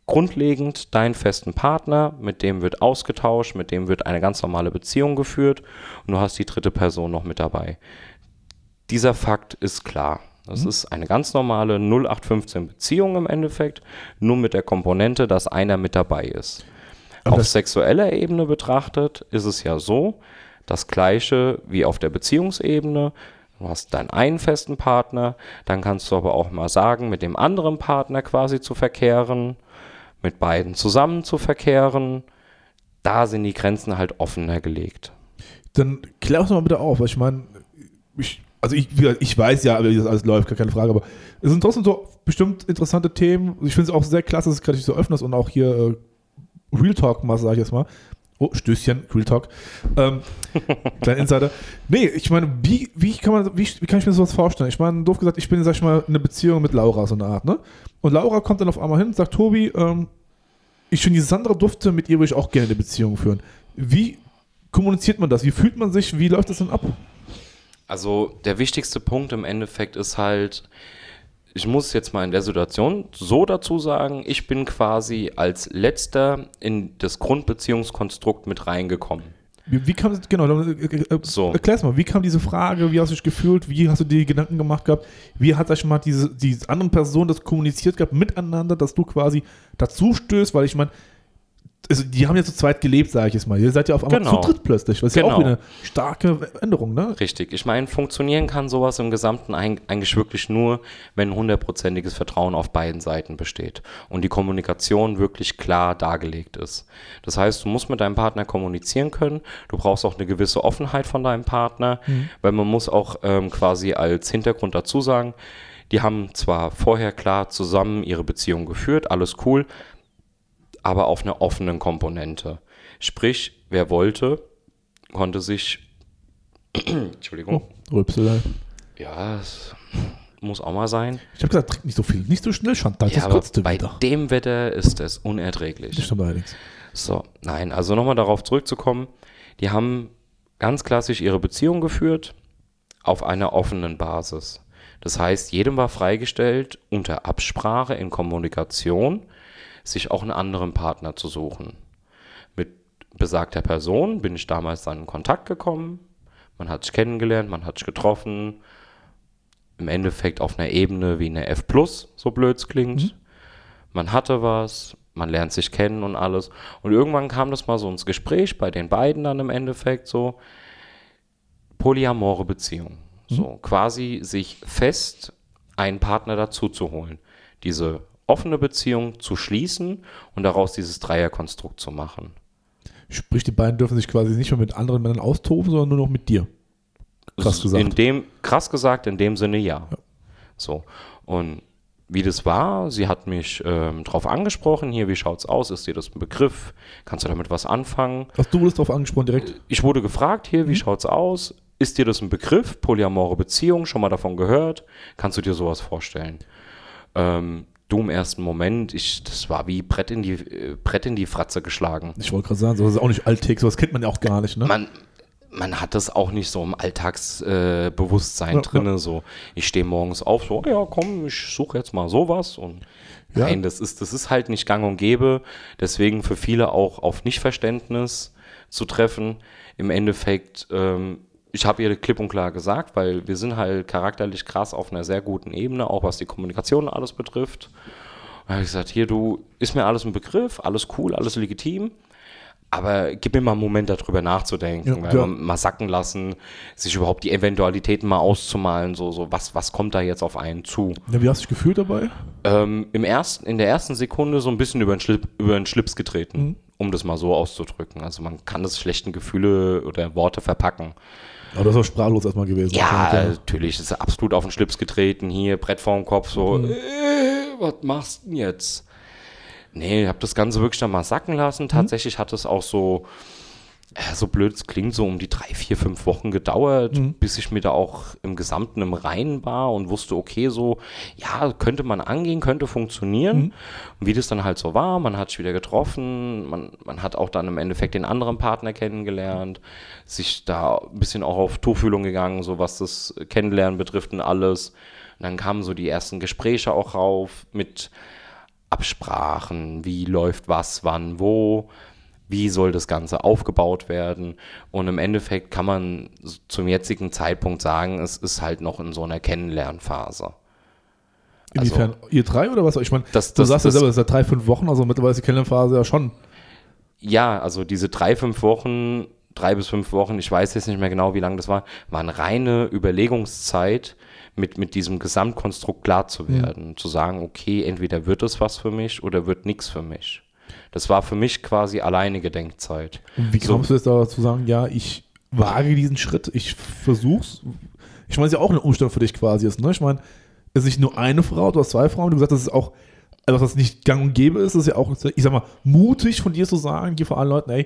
grundlegend deinen festen Partner, mit dem wird ausgetauscht, mit dem wird eine ganz normale Beziehung geführt und du hast die dritte Person noch mit dabei. Dieser Fakt ist klar. Das mhm. ist eine ganz normale 0815 Beziehung im Endeffekt, nur mit der Komponente, dass einer mit dabei ist. Aber auf sexueller Ebene betrachtet ist es ja so, das gleiche wie auf der Beziehungsebene. Du hast deinen einen festen Partner, dann kannst du aber auch mal sagen, mit dem anderen Partner quasi zu verkehren mit beiden zusammen zu verkehren, da sind die Grenzen halt offener gelegt. Dann klär uns mal bitte auf, weil ich meine, ich, also ich, ich weiß ja, wie das alles läuft, keine Frage, aber es sind trotzdem so bestimmt interessante Themen. Ich finde es auch sehr klasse, dass es gerade so öffnest und auch hier äh, Real Talk mal, sage ich jetzt mal. Oh, Stößchen, Real Talk. Ähm, kleiner Insider. Nee, ich meine, wie, wie, kann man, wie, wie kann ich mir sowas vorstellen? Ich meine, doof gesagt, ich bin, sag ich mal, in einer Beziehung mit Laura, so eine Art, ne? Und Laura kommt dann auf einmal hin und sagt, Tobi, ähm, ich finde, die Sandra Dufte, mit ihr würde ich auch gerne eine Beziehung führen. Wie kommuniziert man das? Wie fühlt man sich? Wie läuft das dann ab? Also, der wichtigste Punkt im Endeffekt ist halt, ich muss jetzt mal in der Situation so dazu sagen, ich bin quasi als letzter in das Grundbeziehungskonstrukt mit reingekommen. Wie, wie kam genau, äh, äh, äh, so. erklär's mal, wie kam diese Frage, wie hast du dich gefühlt, wie hast du dir Gedanken gemacht gehabt, wie hat sag ich mal diese, diese andere Person das kommuniziert gehabt miteinander, dass du quasi dazu stößt, weil ich meine, also die haben ja zu zweit gelebt, sage ich jetzt mal. Ihr seid ja auf einmal genau. zu dritt plötzlich, was genau. ja auch genau. wieder eine starke Änderung, ne? Richtig. Ich meine, funktionieren kann sowas im Gesamten eigentlich wirklich nur, wenn hundertprozentiges Vertrauen auf beiden Seiten besteht und die Kommunikation wirklich klar dargelegt ist. Das heißt, du musst mit deinem Partner kommunizieren können. Du brauchst auch eine gewisse Offenheit von deinem Partner, mhm. weil man muss auch ähm, quasi als Hintergrund dazu sagen, die haben zwar vorher klar zusammen ihre Beziehung geführt, alles cool, aber auf einer offenen Komponente. Sprich, wer wollte, konnte sich. Entschuldigung. Oh, Rülpsel. Ja, es muss auch mal sein. Ich habe gesagt, trink nicht so viel, nicht so schnell, Chantal, ja, das bei wieder. dem Wetter ist es unerträglich. Das stimmt allerdings. So, nein, also nochmal darauf zurückzukommen. Die haben ganz klassisch ihre Beziehung geführt auf einer offenen Basis. Das heißt, jedem war freigestellt, unter Absprache in Kommunikation sich auch einen anderen Partner zu suchen. Mit besagter Person bin ich damals dann in Kontakt gekommen. Man hat sich kennengelernt, man hat sich getroffen. Im Endeffekt auf einer Ebene wie eine F, so blöd es klingt. Mhm. Man hatte was, man lernt sich kennen und alles. Und irgendwann kam das mal so ins Gespräch bei den beiden dann im Endeffekt so. Polyamore Beziehung. Mhm. So quasi sich fest einen Partner dazu zu holen. Diese offene Beziehung zu schließen und daraus dieses Dreierkonstrukt zu machen. Sprich, die beiden dürfen sich quasi nicht mehr mit anderen Männern austoben, sondern nur noch mit dir. Krass gesagt. In dem, krass gesagt, in dem Sinne ja. ja. So. Und wie das war, sie hat mich ähm, darauf angesprochen, hier, wie schaut's aus? Ist dir das ein Begriff? Kannst du damit was anfangen? Hast du wurdest darauf angesprochen direkt? Ich wurde gefragt, hier, wie mhm. schaut's aus? Ist dir das ein Begriff? Polyamore Beziehung, schon mal davon gehört? Kannst du dir sowas vorstellen? Ähm, du im ersten Moment, ich, das war wie Brett in die, äh, Brett in die Fratze geschlagen. Ich wollte gerade sagen, sowas ist auch nicht Alltag, sowas kennt man ja auch gar nicht, ne? Man, man hat das auch nicht so im Alltagsbewusstsein äh, ja, drin. Ja. So, ich stehe morgens auf, so, ja, komm, ich suche jetzt mal sowas und ja. nein, das ist, das ist halt nicht gang und gäbe. Deswegen für viele auch auf Nichtverständnis zu treffen. Im Endeffekt ähm, ich habe ihr klipp und klar gesagt, weil wir sind halt charakterlich krass auf einer sehr guten Ebene, auch was die Kommunikation alles betrifft. Und habe ich gesagt, hier, du, ist mir alles ein Begriff, alles cool, alles legitim, aber gib mir mal einen Moment darüber nachzudenken, ja, ja. mal sacken lassen, sich überhaupt die Eventualitäten mal auszumalen, so, so was, was kommt da jetzt auf einen zu. Ja, wie hast du dich gefühlt dabei? Ähm, im ersten, in der ersten Sekunde so ein bisschen über den, Schlip, über den Schlips getreten, mhm. um das mal so auszudrücken. Also man kann das schlechten Gefühle oder Worte verpacken. Aber das war sprachlos erstmal gewesen. Ja, wahrscheinlich, natürlich ist er absolut auf den Schlips getreten, hier Brett vorm Kopf, so, äh, was machst du denn jetzt? Nee, ich habe das Ganze wirklich dann mal sacken lassen. Tatsächlich hat es auch so, so blöd es klingt, so um die drei, vier, fünf Wochen gedauert, bis ich mir da auch im Gesamten im Reinen war und wusste, okay, so, ja, könnte man angehen, könnte funktionieren. Und wie das dann halt so war, man hat sich wieder getroffen, man, man hat auch dann im Endeffekt den anderen Partner kennengelernt, sich da ein bisschen auch auf Tuchfühlung gegangen, so was das Kennenlernen betrifft und alles. Und dann kamen so die ersten Gespräche auch rauf mit Absprachen, wie läuft was, wann, wo, wie soll das Ganze aufgebaut werden. Und im Endeffekt kann man zum jetzigen Zeitpunkt sagen, es ist halt noch in so einer Kennenlernphase. Inwiefern? ihr drei oder was? Ich meine, also Das- du das- sagst ja das- selber, das ist ja drei, fünf Wochen, also mittlerweile ist die Kennenlernphase ja schon. Ja, also diese drei, fünf Wochen, drei bis fünf Wochen, ich weiß jetzt nicht mehr genau, wie lange das war, waren reine Überlegungszeit, mit, mit diesem Gesamtkonstrukt klar zu werden. Zu sagen, okay, entweder wird es was für mich oder wird nichts für mich. Das war für mich quasi alleinige Denkzeit. Und wie So. kommst du jetzt da zu sagen, ja, ich wage diesen Schritt, ich versuch's? Ich meine, es ist ja auch eine Umstellung für dich quasi ist, ne? Ich meine, es ist nicht nur eine Frau, du hast zwei Frauen, du hast gesagt, das ist auch etwas, was nicht gang und gäbe ist, das ist ja auch, ich sag mal, mutig von dir zu sagen, geh vor allen Leuten, ey,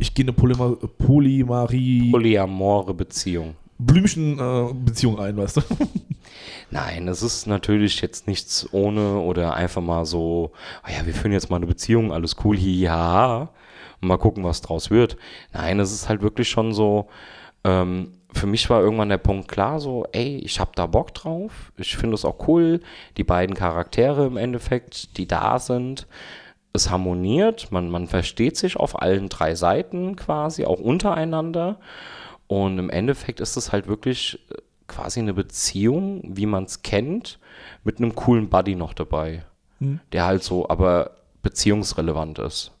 ich gehe eine Polymer Polymarie, Polyamore Beziehung. Blümchen-Beziehung ein, weißt du? Nein, es ist natürlich jetzt nichts ohne oder einfach mal so, ah ja, wir führen jetzt mal eine Beziehung, alles cool, und mal gucken, was draus wird. Nein, es ist halt wirklich schon so, ähm, für mich war irgendwann der Punkt klar, so, ey, ich hab da Bock drauf, ich finde es auch cool, die beiden Charaktere im Endeffekt, die da sind, es harmoniert, man, man versteht sich auf allen drei Seiten quasi, auch untereinander. Und im Endeffekt ist es halt wirklich äh, quasi eine Beziehung, wie man es kennt, mit einem coolen Buddy noch dabei, der halt so aber beziehungsrelevant ist.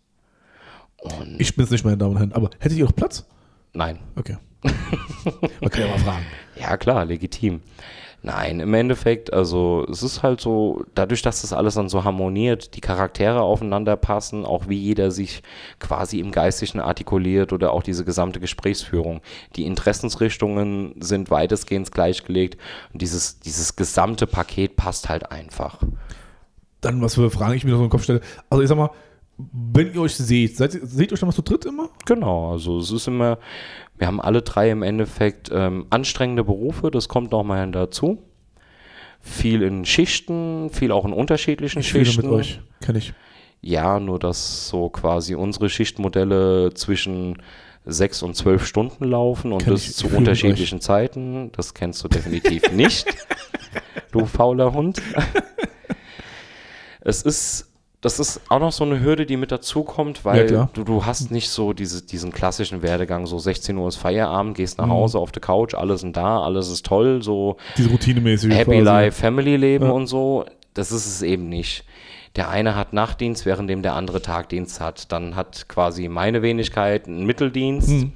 Und Ich bin es nicht, meine Damen und Herren, aber hättet ihr noch Platz? nein, Okay. Man kann ja mal fragen. Ja, klar, legitim. Nein, im Endeffekt, also es ist halt so, dadurch, dass das alles dann so harmoniert, die Charaktere aufeinander passen, auch wie jeder sich quasi im Geistigen artikuliert oder auch diese gesamte Gesprächsführung. Die Interessensrichtungen sind weitestgehend gleichgelegt und dieses, dieses gesamte Paket passt halt einfach. Dann, was für Fragen ich mir noch so im Kopf stelle. Also, ich sag mal, wenn ihr euch seht, seid, seht ihr euch dann mal zu dritt immer? Genau, also es ist immer, wir haben alle drei im Endeffekt ähm, anstrengende Berufe, das kommt nochmal dazu. Viel in Schichten, viel auch in unterschiedlichen Ich Schichten. mit euch. Kenn ich. Ja, nur dass so quasi unsere Schichtmodelle zwischen sechs und zwölf Stunden laufen und Kenn das zu unterschiedlichen Zeiten. Das kennst du definitiv nicht, du fauler Hund. es ist, das ist auch noch so eine Hürde, die mit dazukommt, Ja, weil klar. du, du hast nicht so diese, diesen klassischen Werdegang, so 16 Uhr ist Feierabend, gehst nach Mhm. Hause auf der Couch, alles sind da, alles ist toll, so Diese routinemäßige Happy quasi. Life, Family Leben Ja. und so, das ist es eben nicht. Der eine hat Nachtdienst, währenddem der andere Tagdienst hat. Dann hat quasi meine Wenigkeit einen Mitteldienst Hm.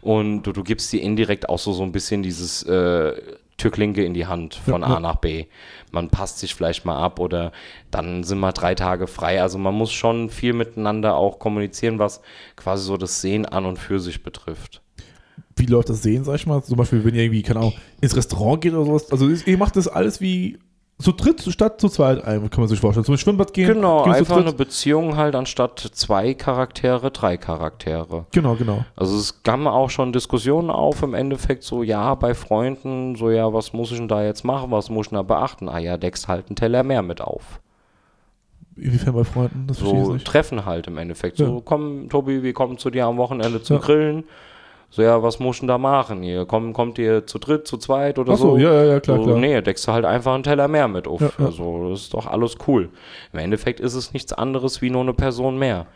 und du, du gibst dir indirekt auch so, so ein bisschen dieses äh, Türklinke in die Hand von Ja, A nach B. Man passt sich vielleicht mal ab oder dann sind mal drei Tage frei. Also man muss schon viel miteinander auch kommunizieren, was quasi so das Sehen an und für sich betrifft. Wie läuft das Sehen, sag ich mal? Zum Beispiel, wenn ihr irgendwie, keine Ahnung, ins Restaurant geht oder sowas. Also, ihr macht das alles wie zu dritt statt zu zweit ein, kann man sich vorstellen. Zum Schwimmbad gehen. Genau, einfach eine. Beziehung halt anstatt zwei Charaktere, drei Charaktere. Genau, genau. Also es kamen auch schon Diskussionen auf im Endeffekt so, ja, bei Freunden, so ja, was muss ich denn da jetzt machen, was muss ich denn da beachten? Ah ja, deckst halt einen Teller mehr mit auf. Inwiefern bei Freunden? Das So. Treffen halt im Endeffekt. Ja. So, komm, Tobi, wir kommen zu dir am Wochenende zum Ja. Grillen. So, ja, was muss ich denn da machen? Ihr komm, kommt ihr zu dritt, zu zweit oder Ach so, so? ja, ja, klar, so, klar. Nee, deckst du halt einfach einen Teller mehr mit auf. Ja, ja. Also, das ist doch alles cool. Im Endeffekt ist es nichts anderes wie nur eine Person mehr.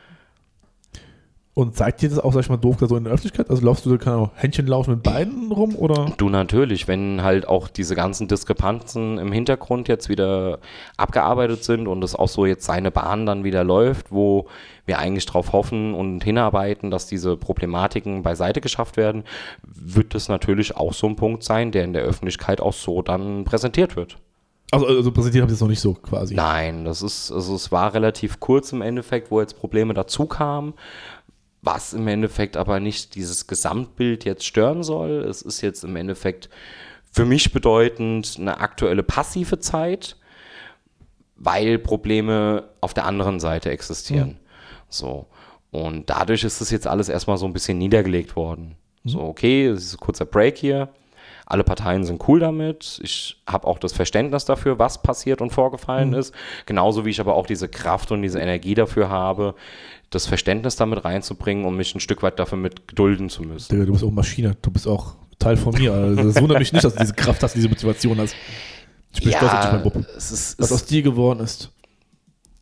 Und zeigt dir das auch, sag ich mal, doof gesagt, so in der Öffentlichkeit? Also laufst du da, keine Ahnung, Händchen laufen mit beiden rum oder? Du natürlich, wenn halt auch diese ganzen Diskrepanzen im Hintergrund jetzt wieder abgearbeitet sind und es auch so jetzt seine Bahn dann wieder läuft, wo wir eigentlich darauf hoffen und hinarbeiten, dass diese Problematiken beiseite geschafft werden, wird das natürlich auch so ein Punkt sein, der in der Öffentlichkeit auch so dann präsentiert wird. Also, also präsentiert habt ihr es noch nicht so quasi. Nein, das ist, also es war relativ kurz im Endeffekt, wo jetzt Probleme dazu kamen, was im Endeffekt aber nicht dieses Gesamtbild jetzt stören soll. Es ist jetzt im Endeffekt für mich bedeutend eine aktuelle passive Zeit, weil Probleme auf der anderen Seite existieren. Mhm. So. Und dadurch ist das jetzt alles erstmal so ein bisschen niedergelegt worden. Mhm. So, okay, es ist ein kurzer Break hier. Alle Parteien sind cool damit. Ich habe auch das Verständnis dafür, was passiert und vorgefallen mhm. ist. Genauso wie ich aber auch diese Kraft und diese Energie dafür habe, das Verständnis damit reinzubringen, um mich ein Stück weit dafür mit gedulden zu müssen. Du bist auch Maschine. Du bist auch Teil von mir. Also das wundert mich nicht, dass du diese Kraft hast, diese Motivation hast. Ich bin ja, stolz auf dich, mein Bub. Es ist, was aus dir geworden ist.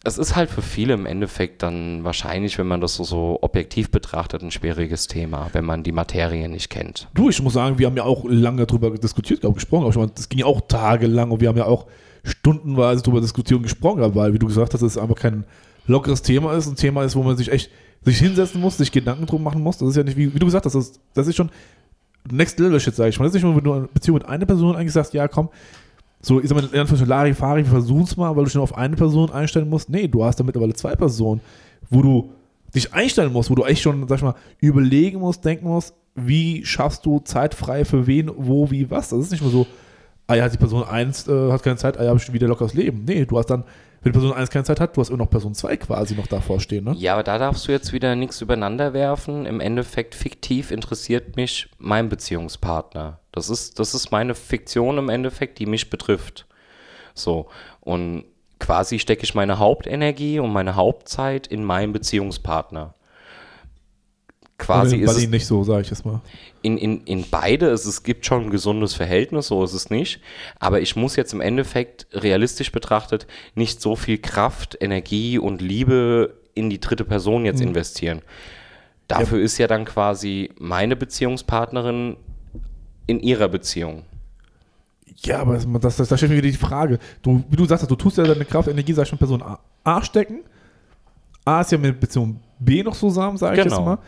Es ist halt für viele im Endeffekt dann wahrscheinlich, wenn man das so, so objektiv betrachtet, ein schwieriges Thema, wenn man die Materie nicht kennt. Du, ich muss sagen, wir haben ja auch lange darüber diskutiert, glaube gesprochen. Das ging ja auch tagelang und wir haben ja auch stundenweise darüber diskutiert und gesprochen, weil, wie du gesagt hast, es einfach kein lockeres Thema ist, ein Thema ist, wo man sich echt sich hinsetzen muss, sich Gedanken drum machen muss. Das ist ja nicht, wie, wie du gesagt hast, das, das ist schon Next Level Shit, sage ich mal. Das ist nicht nur, wenn du eine Beziehung mit einer Person eigentlich sagst, ja komm, so, ich sag mal, in Anführungszeichen, Larifari, versuch's mal, weil du schon auf eine Person einstellen musst. Nee, du hast da mittlerweile zwei Personen, wo du dich einstellen musst, wo du echt schon, sag ich mal, überlegen musst, denken musst, wie schaffst du Zeit frei für wen, wo, wie, was. Das ist nicht nur so, ah ja, die Person 1 äh, hat keine Zeit, ah ja, habe ich wieder lockeres Leben. Nee, du hast dann wenn Person 1 keine Zeit hat, du hast immer noch Person 2 quasi noch davor stehen, ne? Ja, aber da darfst du jetzt wieder nichts übereinander werfen. Im Endeffekt fiktiv interessiert mich mein Beziehungspartner. Das ist, das ist meine Fiktion im Endeffekt, die mich betrifft. So. Und quasi stecke ich meine Hauptenergie und meine Hauptzeit in meinen Beziehungspartner quasi ist es nicht so, sage ich es mal. In, in, in beide, es, es gibt schon ein gesundes Verhältnis, so ist es nicht. Aber ich muss jetzt im Endeffekt realistisch betrachtet nicht so viel Kraft, Energie und Liebe in die dritte Person jetzt mhm. investieren. Dafür ja. ist ja dann quasi meine Beziehungspartnerin in ihrer Beziehung. Ja, aber das, das, das, das stellt mir wieder die Frage. Du, wie du sagst, du tust ja deine Kraft, Energie, sag ich schon, Person A, A stecken. A ist ja mit Beziehung B noch zusammen, sage ich genau. jetzt mal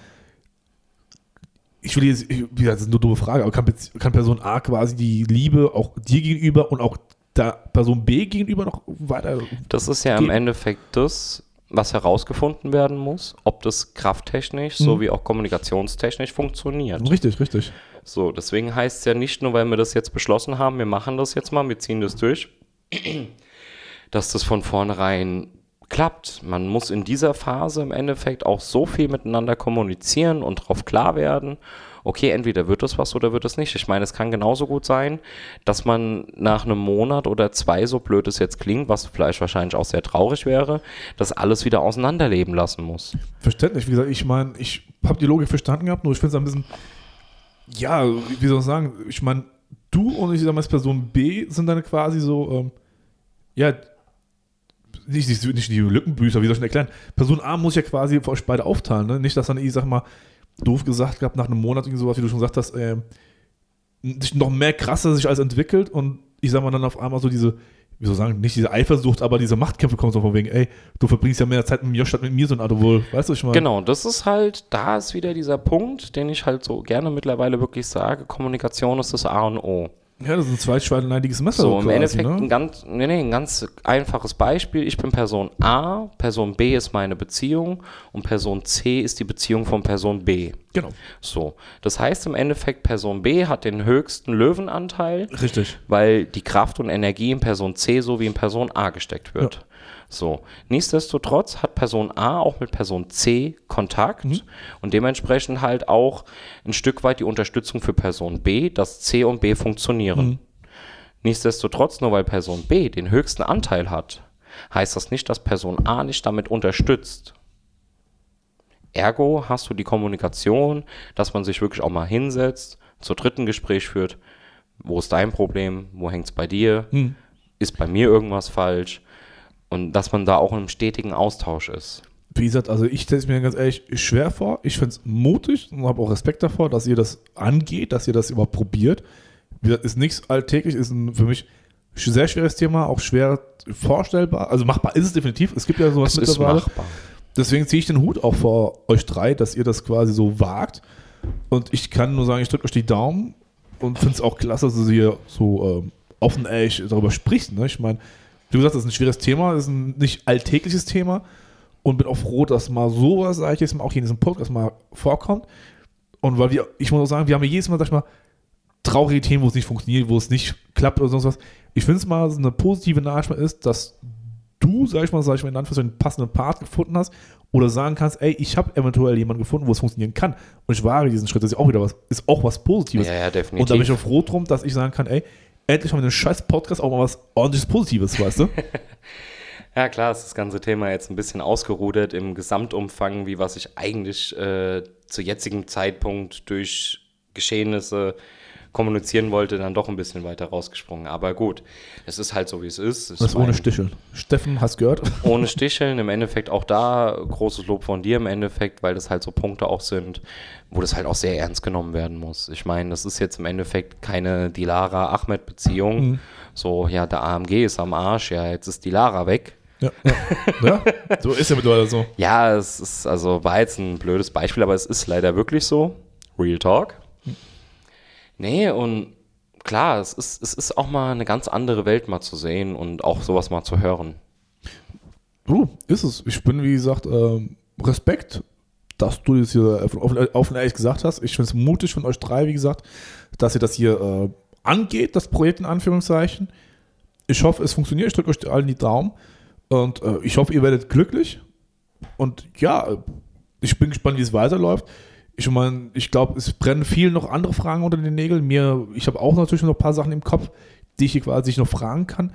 ich will jetzt, ich, das ist eine dumme Frage, aber kann, kann, Person A quasi die Liebe auch dir gegenüber und auch der Person B gegenüber noch weiter? Das ist ja gehen? im Endeffekt das, was herausgefunden werden muss, ob das krafttechnisch mhm. sowie auch kommunikationstechnisch funktioniert. Richtig, richtig. So, deswegen heißt es ja nicht nur, weil wir das jetzt beschlossen haben, wir machen das jetzt mal, wir ziehen das durch, dass das von vornherein klappt. Man muss in dieser Phase im Endeffekt auch so viel miteinander kommunizieren und darauf klar werden, okay, entweder wird es was oder wird es nicht. Ich meine, es kann genauso gut sein, dass man nach einem Monat oder zwei, so blöd es jetzt klingt, was vielleicht wahrscheinlich auch sehr traurig wäre, das alles wieder auseinanderleben lassen muss. Verständlich, wie gesagt, ich meine, ich habe die Logik verstanden gehabt, nur ich finde es ein bisschen, ja, wie soll ich sagen, ich meine, du und ich sage mal, Person B sind dann quasi so, ähm, ja, nicht, nicht, nicht die Lückenbüßer, wie soll ich denn erklären? Person A muss ja quasi für euch beide aufteilen, ne? Nicht, dass dann, ich sag mal, doof gesagt gehabt, nach einem Monat irgendwie sowas, wie du schon gesagt hast, äh, sich noch mehr krasser sich alles entwickelt und ich sag mal dann auf einmal so diese, wie soll ich sagen, nicht diese Eifersucht, aber diese Machtkämpfe kommen so von wegen, ey, du verbringst ja mehr Zeit mit mir statt mit mir, so ein Art, wohl, weißt du, ich meine. Genau, das ist halt, da ist wieder dieser Punkt, den ich halt so gerne mittlerweile wirklich sage, Kommunikation ist das A und O. Ja, das ist ein zweischneidiges Messer. So, im quasi, Endeffekt ne? ein, ganz, nee, nee, ein ganz einfaches Beispiel. Ich bin Person A, Person B ist meine Beziehung und Person C ist die Beziehung von Person B. Genau. So, das heißt im Endeffekt, Person B hat den höchsten Löwenanteil. Richtig. Weil die Kraft und Energie in Person C sowie in Person A gesteckt wird. Ja. So, nichtsdestotrotz hat Person A auch mit Person C Kontakt mhm. und dementsprechend halt auch ein Stück weit die Unterstützung für Person B, dass C und B funktionieren. Mhm. Nichtsdestotrotz, nur weil Person B den höchsten Anteil hat, heißt das nicht, dass Person A nicht damit unterstützt. Ergo hast du die Kommunikation, dass man sich wirklich auch mal hinsetzt, zur dritten Gespräch führt. Wo ist dein Problem? Wo hängt es bei dir? Mhm. Ist bei mir irgendwas falsch? Und dass man da auch im stetigen Austausch ist. Wie gesagt, also ich stelle es mir ganz ehrlich schwer vor. Ich finde es mutig und habe auch Respekt davor, dass ihr das angeht, dass ihr das überhaupt probiert. Wie gesagt, ist nichts alltäglich, ist ein, für mich sehr schweres Thema, auch schwer vorstellbar. Also machbar ist es definitiv. Es gibt ja sowas es mittlerweile. Ist machbar. Deswegen ziehe ich den Hut auch vor euch drei, dass ihr das quasi so wagt. Und ich kann nur sagen, ich drücke euch die Daumen und finde es auch klasse, dass ihr so ähm, offen ehrlich darüber spricht. Ne? Ich meine, wie gesagt, das ist ein schweres Thema, das ist ein nicht alltägliches Thema. und bin auch froh, dass mal sowas, sage ich jetzt mal, auch hier in diesem Podcast mal vorkommt. Und weil wir, ich muss auch sagen, wir haben ja jedes Mal, sag ich mal, traurige Themen, wo es nicht funktioniert, wo es nicht klappt oder sonst was. Ich finde es mal so eine positive Nachricht ist, dass du, sag ich mal, sag ich mal, in Anführungszeichen einen passenden Part gefunden hast oder sagen kannst, ey, ich habe eventuell jemanden gefunden, wo es funktionieren kann. Und ich wage diesen Schritt. Das ist auch wieder was, ist auch was Positives. Ja, ja, definitiv. Und da bin ich auch froh drum, dass ich sagen kann, ey, endlich haben wir einen scheiß Podcast auch mal was ordentliches Positives, weißt du? Ja, klar, ist das ganze Thema jetzt ein bisschen ausgerudert im Gesamtumfang, wie was ich eigentlich äh, zu jetzigem Zeitpunkt durch Geschehnisse kommunizieren wollte, dann doch ein bisschen weiter rausgesprungen. Aber gut, es ist halt so, wie es ist. Es Das ist ohne Sticheln. Steffen, hast gehört? ohne Sticheln, im Endeffekt auch da großes Lob von dir im Endeffekt, weil das halt so Punkte auch sind, wo das halt auch sehr ernst genommen werden muss. Ich meine, das ist jetzt im Endeffekt keine Dilara-Ahmed-Beziehung. Mhm. So, ja, der AMG ist am Arsch, ja, jetzt ist Dilara weg. Ja, ja. ja, so ist ja mittlerweile so. Ja, es ist, also war jetzt ein blödes Beispiel, aber es ist leider wirklich so. Real Talk. Nee, und klar, es ist, es ist auch mal eine ganz andere Welt mal zu sehen und auch sowas mal zu hören. Du, ist es. Ich bin, wie gesagt, ähm, Respekt, dass du das hier offen, offen ehrlich gesagt hast. Ich finde es mutig von euch drei, wie gesagt, dass ihr das hier äh, angeht, das Projekt in Anführungszeichen. Ich hoffe, es funktioniert. Ich drücke euch allen die Daumen. Und äh, ich hoffe, ihr werdet glücklich. Und ja, ich bin gespannt, wie es weiterläuft. Ich meine, ich glaube, es brennen vielen noch andere Fragen unter den Nägeln. Mir, ich habe auch natürlich noch ein paar Sachen im Kopf, die ich hier quasi noch fragen kann.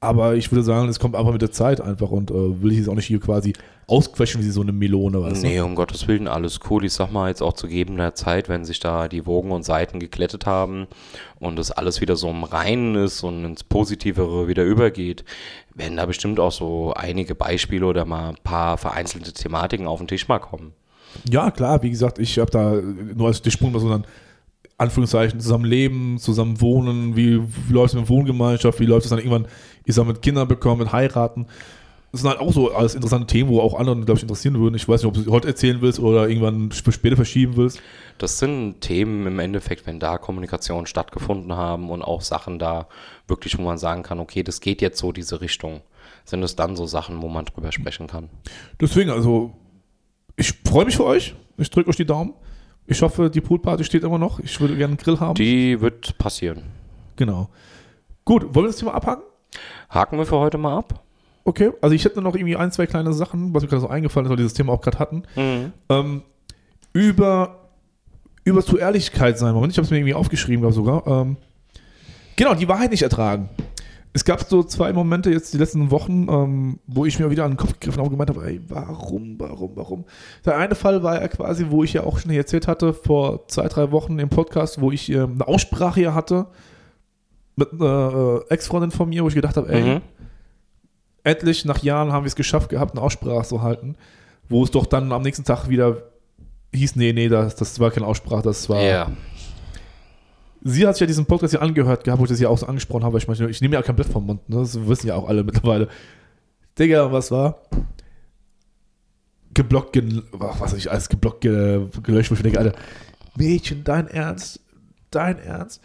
Aber ich würde sagen, es kommt einfach mit der Zeit einfach und äh, will ich jetzt auch nicht hier quasi ausquetschen wie so eine Melone. Weißt du? Nee, um Gottes Willen, alles cool. Ich sag mal jetzt auch zu gegebener Zeit, wenn sich da die Wogen und Seiten geklettet haben und das alles wieder so im Reinen ist und ins Positivere wieder übergeht, werden da bestimmt auch so einige Beispiele oder mal ein paar vereinzelte Thematiken auf den Tisch mal kommen. Ja, klar, wie gesagt, ich habe da nur als Stichpunkt mal so dann Anführungszeichen zusammen leben, zusammen wohnen, wie, wie läuft es mit Wohngemeinschaft, wie läuft es dann irgendwann, ich sag mit Kindern bekommen, mit heiraten. Das sind halt auch so alles interessante Themen, wo auch anderen, glaube ich, interessieren würden. Ich weiß nicht, ob du sie heute erzählen willst oder irgendwann für später verschieben willst. Das sind Themen im Endeffekt, wenn da Kommunikation stattgefunden haben und auch Sachen da wirklich, wo man sagen kann, okay, das geht jetzt so diese Richtung, sind es dann so Sachen, wo man drüber sprechen kann. Deswegen, also, ich freue mich für euch. Ich drücke euch die Daumen. Ich hoffe, die Poolparty steht immer noch. Ich würde gerne einen Grill haben. Die wird passieren. genau. Gut, wollen wir das Thema abhaken? Haken wir für heute mal ab. Okay, also ich hätte noch irgendwie ein, zwei kleine Sachen, was mir gerade so eingefallen ist, weil wir dieses Thema auch gerade hatten. Ähm, über, über zu Ehrlichkeit sein. Moment, ich habe es mir irgendwie aufgeschrieben, glaube sogar. Ähm, genau, die Wahrheit nicht ertragen. Es gab so zwei Momente jetzt die letzten Wochen, ähm, wo ich mir wieder an den Kopf gegriffen habe und gemeint habe, ey, warum, warum, warum? Der eine Fall war ja quasi, wo ich ja auch schon erzählt hatte, vor zwei, drei Wochen im Podcast, wo ich ähm, eine Aussprache hier hatte mit einer äh, Ex-Freundin von mir, wo ich gedacht habe, ey, Mhm. endlich nach Jahren haben wir es geschafft gehabt, eine Aussprache zu halten, wo es doch dann am nächsten Tag wieder hieß, nee, nee, das, das war keine Aussprache, das war. Ja. Sie hat sich ja diesen Podcast hier angehört gehabt, wo ich das ja auch so angesprochen habe, ich meine, ich nehme ja kein Blatt vom Mund, ne? das wissen ja auch alle mittlerweile. Digga, was war? Geblockt, ach, was ich, alles geblockt, ge gelöscht, wo ich denke, Alter, Mädchen, dein Ernst? Dein Ernst?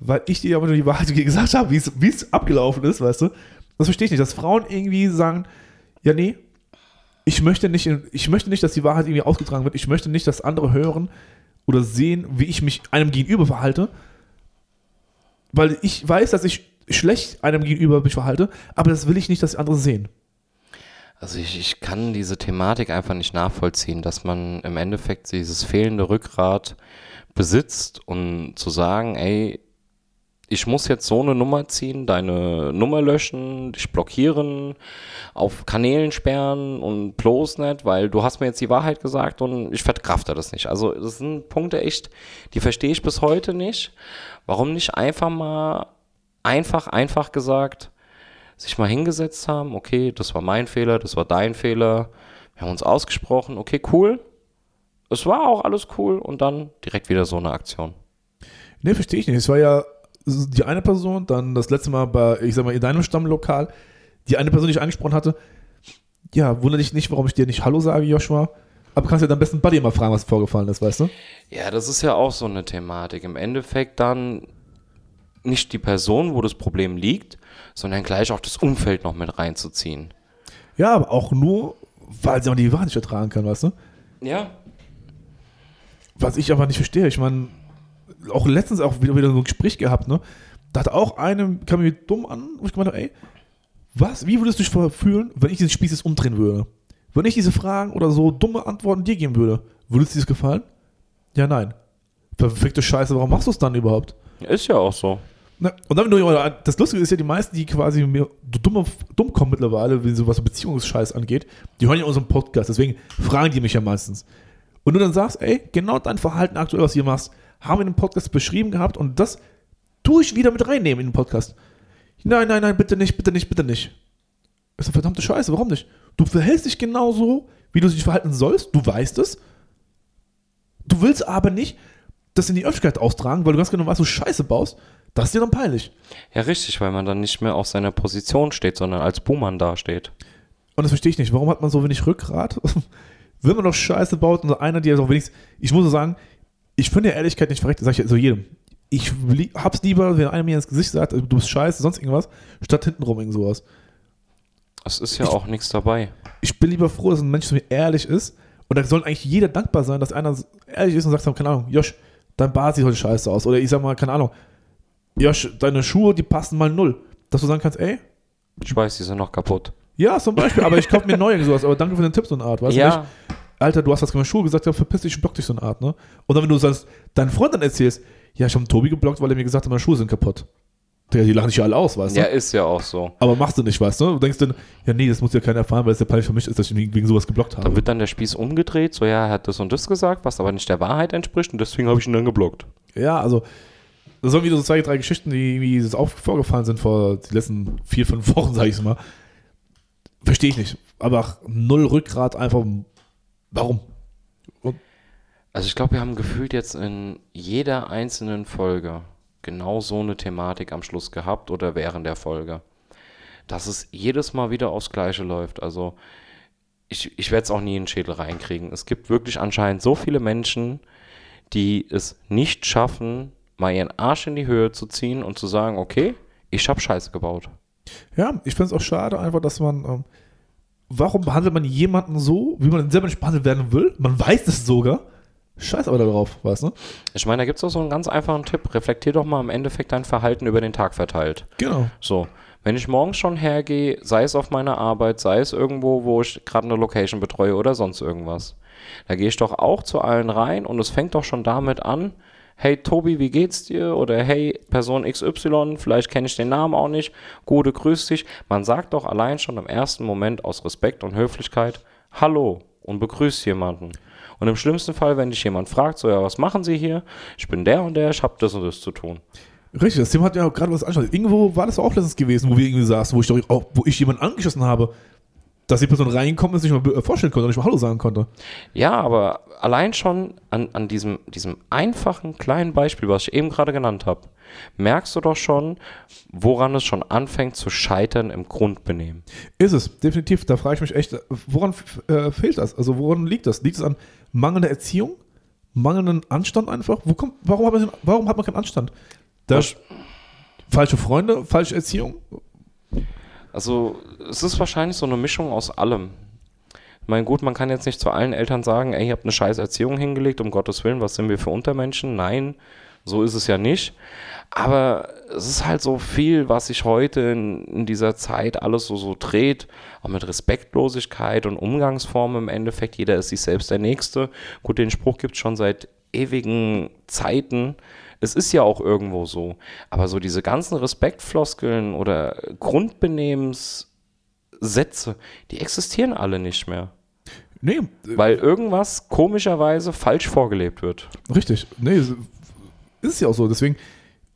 Weil ich dir ja immer nur die Wahrheit gesagt habe, wie es abgelaufen ist, weißt du? Das verstehe ich nicht, dass Frauen irgendwie sagen, ja, nee, ich möchte nicht, ich möchte nicht, dass die Wahrheit irgendwie ausgetragen wird. Ich möchte nicht, dass andere hören oder sehen, wie ich mich einem gegenüber verhalte. Weil ich weiß, dass ich schlecht einem gegenüber mich verhalte, aber das will ich nicht, dass andere sehen. Also ich, ich kann diese Thematik einfach nicht nachvollziehen, dass man im Endeffekt dieses fehlende Rückgrat besitzt und zu sagen, ey, ich muss jetzt so eine Nummer ziehen, deine Nummer löschen, dich blockieren, auf Kanälen sperren und bloß nicht, weil du hast mir jetzt die Wahrheit gesagt und ich verkrafte das nicht. Also das sind Punkte echt, die verstehe ich bis heute nicht. Warum nicht einfach mal, einfach, einfach gesagt, sich mal hingesetzt haben, okay, das war mein Fehler, das war dein Fehler, wir haben uns ausgesprochen, okay, cool, es war auch alles cool und dann direkt wieder so eine Aktion. Nee, verstehe ich nicht. Es war ja die eine Person, dann das letzte Mal bei, ich sag mal, in deinem Stammlokal, die eine Person, die ich angesprochen hatte. Ja, wundere dich nicht, warum ich dir nicht Hallo sage, Joshua. Aber kannst ja deinen besten Buddy mal fragen, was vorgefallen ist, weißt du? Ja, das ist ja auch so eine Thematik. Im Endeffekt dann nicht die Person, wo das Problem liegt, sondern gleich auch das Umfeld noch mit reinzuziehen. Ja, aber auch nur, weil sie auch die Wahrheit nicht ertragen kann, weißt du? Ja. Was ich aber nicht verstehe, ich meine, auch letztens auch wieder, wieder so ein Gespräch gehabt, ne? Da hat auch eine, kam mir dumm an, wo ich gemeint habe, ey, was, wie würdest du dich fühlen, wenn ich diesen Spieß jetzt umdrehen würde? Wenn ich diese Fragen oder so dumme Antworten dir geben würde, würde es dir das gefallen? Ja, nein. Verfickte Scheiße, warum machst du es dann überhaupt? Ist ja auch so. Ne? Und dann, das Lustige ist ja, die meisten, die quasi mir dumm, dumm kommen mittlerweile, wenn so was Beziehungsscheiß angeht, die hören ja unseren Podcast, deswegen fragen die mich ja meistens. Und du dann sagst, ey, genau dein Verhalten aktuell, was du hier machst, haben wir in dem Podcast beschrieben gehabt und das tue ich wieder mit reinnehmen in den Podcast. Nein, nein, nein, bitte nicht, bitte nicht, bitte nicht. Das ist eine verdammte Scheiße, warum nicht? Du verhältst dich genauso, wie du dich verhalten sollst, du weißt es. Du willst aber nicht das in die Öffentlichkeit austragen, weil du ganz genau weißt, du Scheiße baust. Das ist dir dann peinlich. Ja, richtig, weil man dann nicht mehr auf seiner Position steht, sondern als Buhmann dasteht. Und das verstehe ich nicht. Warum hat man so wenig Rückgrat? Wenn man doch Scheiße baut und einer, die ja auch wenigstens. Ich muss so sagen, ich finde ja Ehrlichkeit nicht verreckt, das sage ich so jedem. Ich hab's lieber, wenn einer mir ins Gesicht sagt, du bist scheiße, sonst irgendwas, statt hintenrum irgend sowas. Es ist ja Ich- auch nichts dabei. Ich bin lieber froh, dass ein Mensch zu mir ehrlich ist. Und da soll eigentlich jeder dankbar sein, dass einer ehrlich ist und sagt, keine Ahnung, Josh, dein Bart sieht heute scheiße aus. Oder ich sag mal, keine Ahnung, Josh, deine Schuhe, die passen mal null. Dass du sagen kannst, ey, Ich weiß, die sind noch kaputt. ja, zum Beispiel, aber ich kaufe mir neue sowas, aber danke für den Tipp, so eine Art, weißt du ja, nicht? Alter, du hast was mit Schuhe gesagt, ja, verpiss dich, block dich so eine Art, ne? Und dann, wenn du sagst, deinen Freund dann erzählst, ja, ich habe Tobi geblockt, weil er mir gesagt hat, meine Schuhe sind kaputt. Digga, die lachen dich ja alle aus, weißt ja, du? ist ja auch so. Aber machst du nicht, weißt du? Du denkst dann, ja, nee, das muss ja keiner erfahren, weil es ja peinlich für mich ist, dass ich ihn wegen sowas geblockt habe. Dann wird dann der Spieß umgedreht, so ja, er hat das und das gesagt, was aber nicht der Wahrheit entspricht und deswegen habe ich ihn dann geblockt. Ja, also, das sind wieder so zwei, drei Geschichten, die irgendwie jetzt auf, vorgefallen sind vor die letzten vier, fünf Wochen, sag ich mal. Verstehe ich nicht. Aber null Rückgrat, einfach, warum? Also ich glaube, wir haben gefühlt jetzt in jeder einzelnen Folge genau so eine Thematik am Schluss gehabt oder während der Folge. Dass es jedes Mal wieder aufs Gleiche läuft. Also ich, ich werde es auch nie in den Schädel reinkriegen. Es gibt wirklich anscheinend so viele Menschen, die es nicht schaffen, mal ihren Arsch in die Höhe zu ziehen und zu sagen, okay, ich habe Scheiße gebaut. Ja, ich finde es auch schade, einfach, dass man. Ähm, warum behandelt man jemanden so, wie man selber nicht behandelt werden will? Man weiß es sogar. Scheiß aber darauf, weißt du? Ich meine, da gibt es auch so einen ganz einfachen Tipp. Reflektier doch mal im Endeffekt dein Verhalten über den Tag verteilt. Genau. So, wenn ich morgens schon hergehe, sei es auf meiner Arbeit, sei es irgendwo, wo ich gerade eine Location betreue oder sonst irgendwas, da gehe ich doch auch zu allen rein und es fängt doch schon damit an, hey Tobi, wie geht's dir? Oder hey Person XY, vielleicht kenne ich den Namen auch nicht, Gute, grüß dich. Man sagt doch allein schon im ersten Moment aus Respekt und Höflichkeit Hallo und begrüßt jemanden. Und im schlimmsten Fall, wenn dich jemand fragt, so ja, was machen Sie hier? Ich bin der und der, ich habe das und das zu tun. Richtig, das Thema hat ja auch gerade was anschaut. Irgendwo war das auch letztens gewesen, wo wir irgendwie saßen, wo ich doch auch, wo ich jemanden angeschossen habe, dass die Person reingekommen ist, nicht mal äh, vorstellen konnte und nicht mal Hallo sagen konnte. Ja, aber allein schon an, an diesem, diesem einfachen kleinen Beispiel, was ich eben gerade genannt habe, merkst du doch schon, woran es schon anfängt zu scheitern im Grundbenehmen. Ist es, definitiv. Da frage ich mich echt, woran äh, fehlt das? Also woran liegt das? Liegt es an mangelnder Erziehung? Mangelnden Anstand einfach? Wo kommt, warum, hat man, warum hat man keinen Anstand? Das, falsche Freunde, falsche Erziehung? Also es ist wahrscheinlich so eine Mischung aus allem. Ich meine, gut, man kann jetzt nicht zu allen Eltern sagen, ey, ihr habt eine scheiß Erziehung hingelegt, um Gottes Willen, was sind wir für Untermenschen? Nein, so ist es ja nicht. Aber es ist halt so viel, was sich heute in, in dieser Zeit alles so, so dreht, auch mit Respektlosigkeit und Umgangsformen im Endeffekt. Jeder ist sich selbst der Nächste. Gut, den Spruch gibt es schon seit ewigen Zeiten. Es ist ja auch irgendwo so. Aber so diese ganzen Respektfloskeln oder Grundbenehmenssätze, die existieren alle nicht mehr. Nee, Weil irgendwas komischerweise falsch vorgelebt wird. richtig. Nee, ist ja auch so. Deswegen,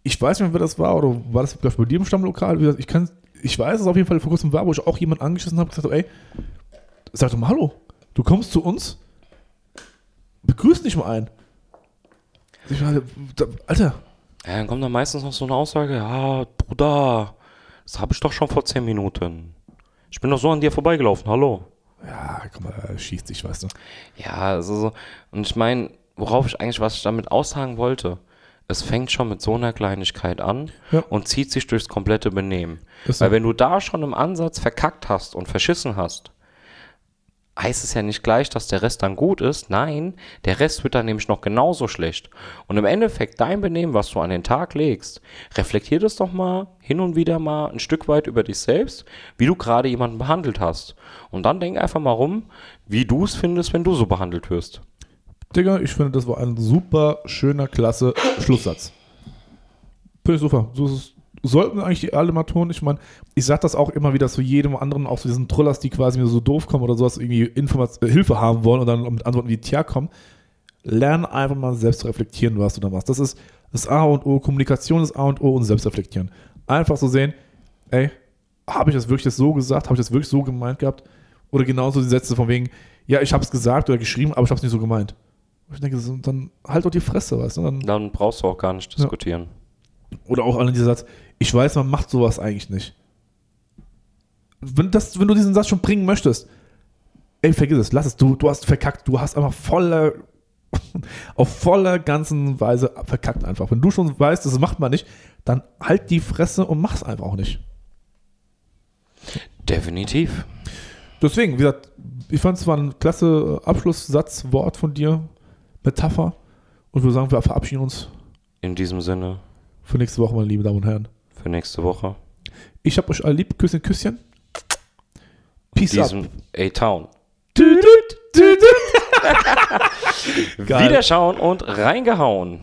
ich weiß nicht mehr, wer das war, oder war das vielleicht bei dir im Stammlokal? Ich, kann, ich weiß, dass es auf jeden Fall vor kurzem war, wo ich auch jemanden angeschissen habe und gesagt habe, ey, sag doch mal Hallo. Du kommst zu uns, begrüß dich mal ein. Ich meine, Alter, Ja, dann kommt dann meistens noch so eine Aussage, ja, Bruder, das habe ich doch schon vor zehn Minuten. Ich bin doch so an dir vorbeigelaufen, hallo. ja, komm mal, schießt dich, weißt du. Ja, also so, und ich meine, worauf ich eigentlich, was ich damit aussagen wollte, es fängt schon mit so einer Kleinigkeit an Ja. und zieht sich durchs komplette Benehmen. Ist so. Weil wenn du da schon im Ansatz verkackt hast und verschissen hast, heißt es ja nicht gleich, dass der Rest dann gut ist. Nein, der Rest wird dann nämlich noch genauso schlecht. Und im Endeffekt dein Benehmen, was du an den Tag legst, reflektier das doch mal hin und wieder mal ein Stück weit über dich selbst, wie du gerade jemanden behandelt hast. Und dann denk einfach mal rum, wie du es findest, wenn du so behandelt wirst. Digga, ich finde, das war ein super schöner, klasse Schlusssatz. Finde ich super. So ist sollten eigentlich alle mal tun. Ich meine, ich sage das auch immer wieder zu jedem anderen, auch zu diesen Trollers, die quasi so doof kommen oder sowas, irgendwie Informat äh, Hilfe haben wollen und dann mit Antworten wie Tja kommen. Lern einfach mal selbst zu reflektieren, was du da machst. Das ist das A und O. Kommunikation ist A und O und Selbstreflektieren. Einfach so sehen, ey, habe ich das wirklich so gesagt? Habe ich das wirklich so gemeint gehabt? Oder genauso die Sätze von wegen, ja, ich habe es gesagt oder geschrieben, aber ich habe es nicht so gemeint. Ich denke, dann halt doch die Fresse, weißt du? Dann, dann brauchst du auch gar nicht diskutieren. Ja. Oder auch an dieser Satz, ich weiß, man macht sowas eigentlich nicht. Wenn, das, wenn du diesen Satz schon bringen möchtest, ey, vergiss es, lass es, du, du hast verkackt, du hast einfach voller, auf voller ganzen Weise verkackt einfach. Wenn du schon weißt, das macht man nicht, dann halt die Fresse und mach's einfach auch nicht. Definitiv. Deswegen, wie gesagt, ich fand es war ein klasse Abschlusssatzwort von dir, Metapher. Und würde sagen, wir verabschieden uns. In diesem Sinne. Für nächste Woche, meine lieben Damen und Herren für nächste Woche. Ich hab euch alle lieb. Küsschen, Küsschen. Peace diesem A-Town. Wiederschauen und reingehauen.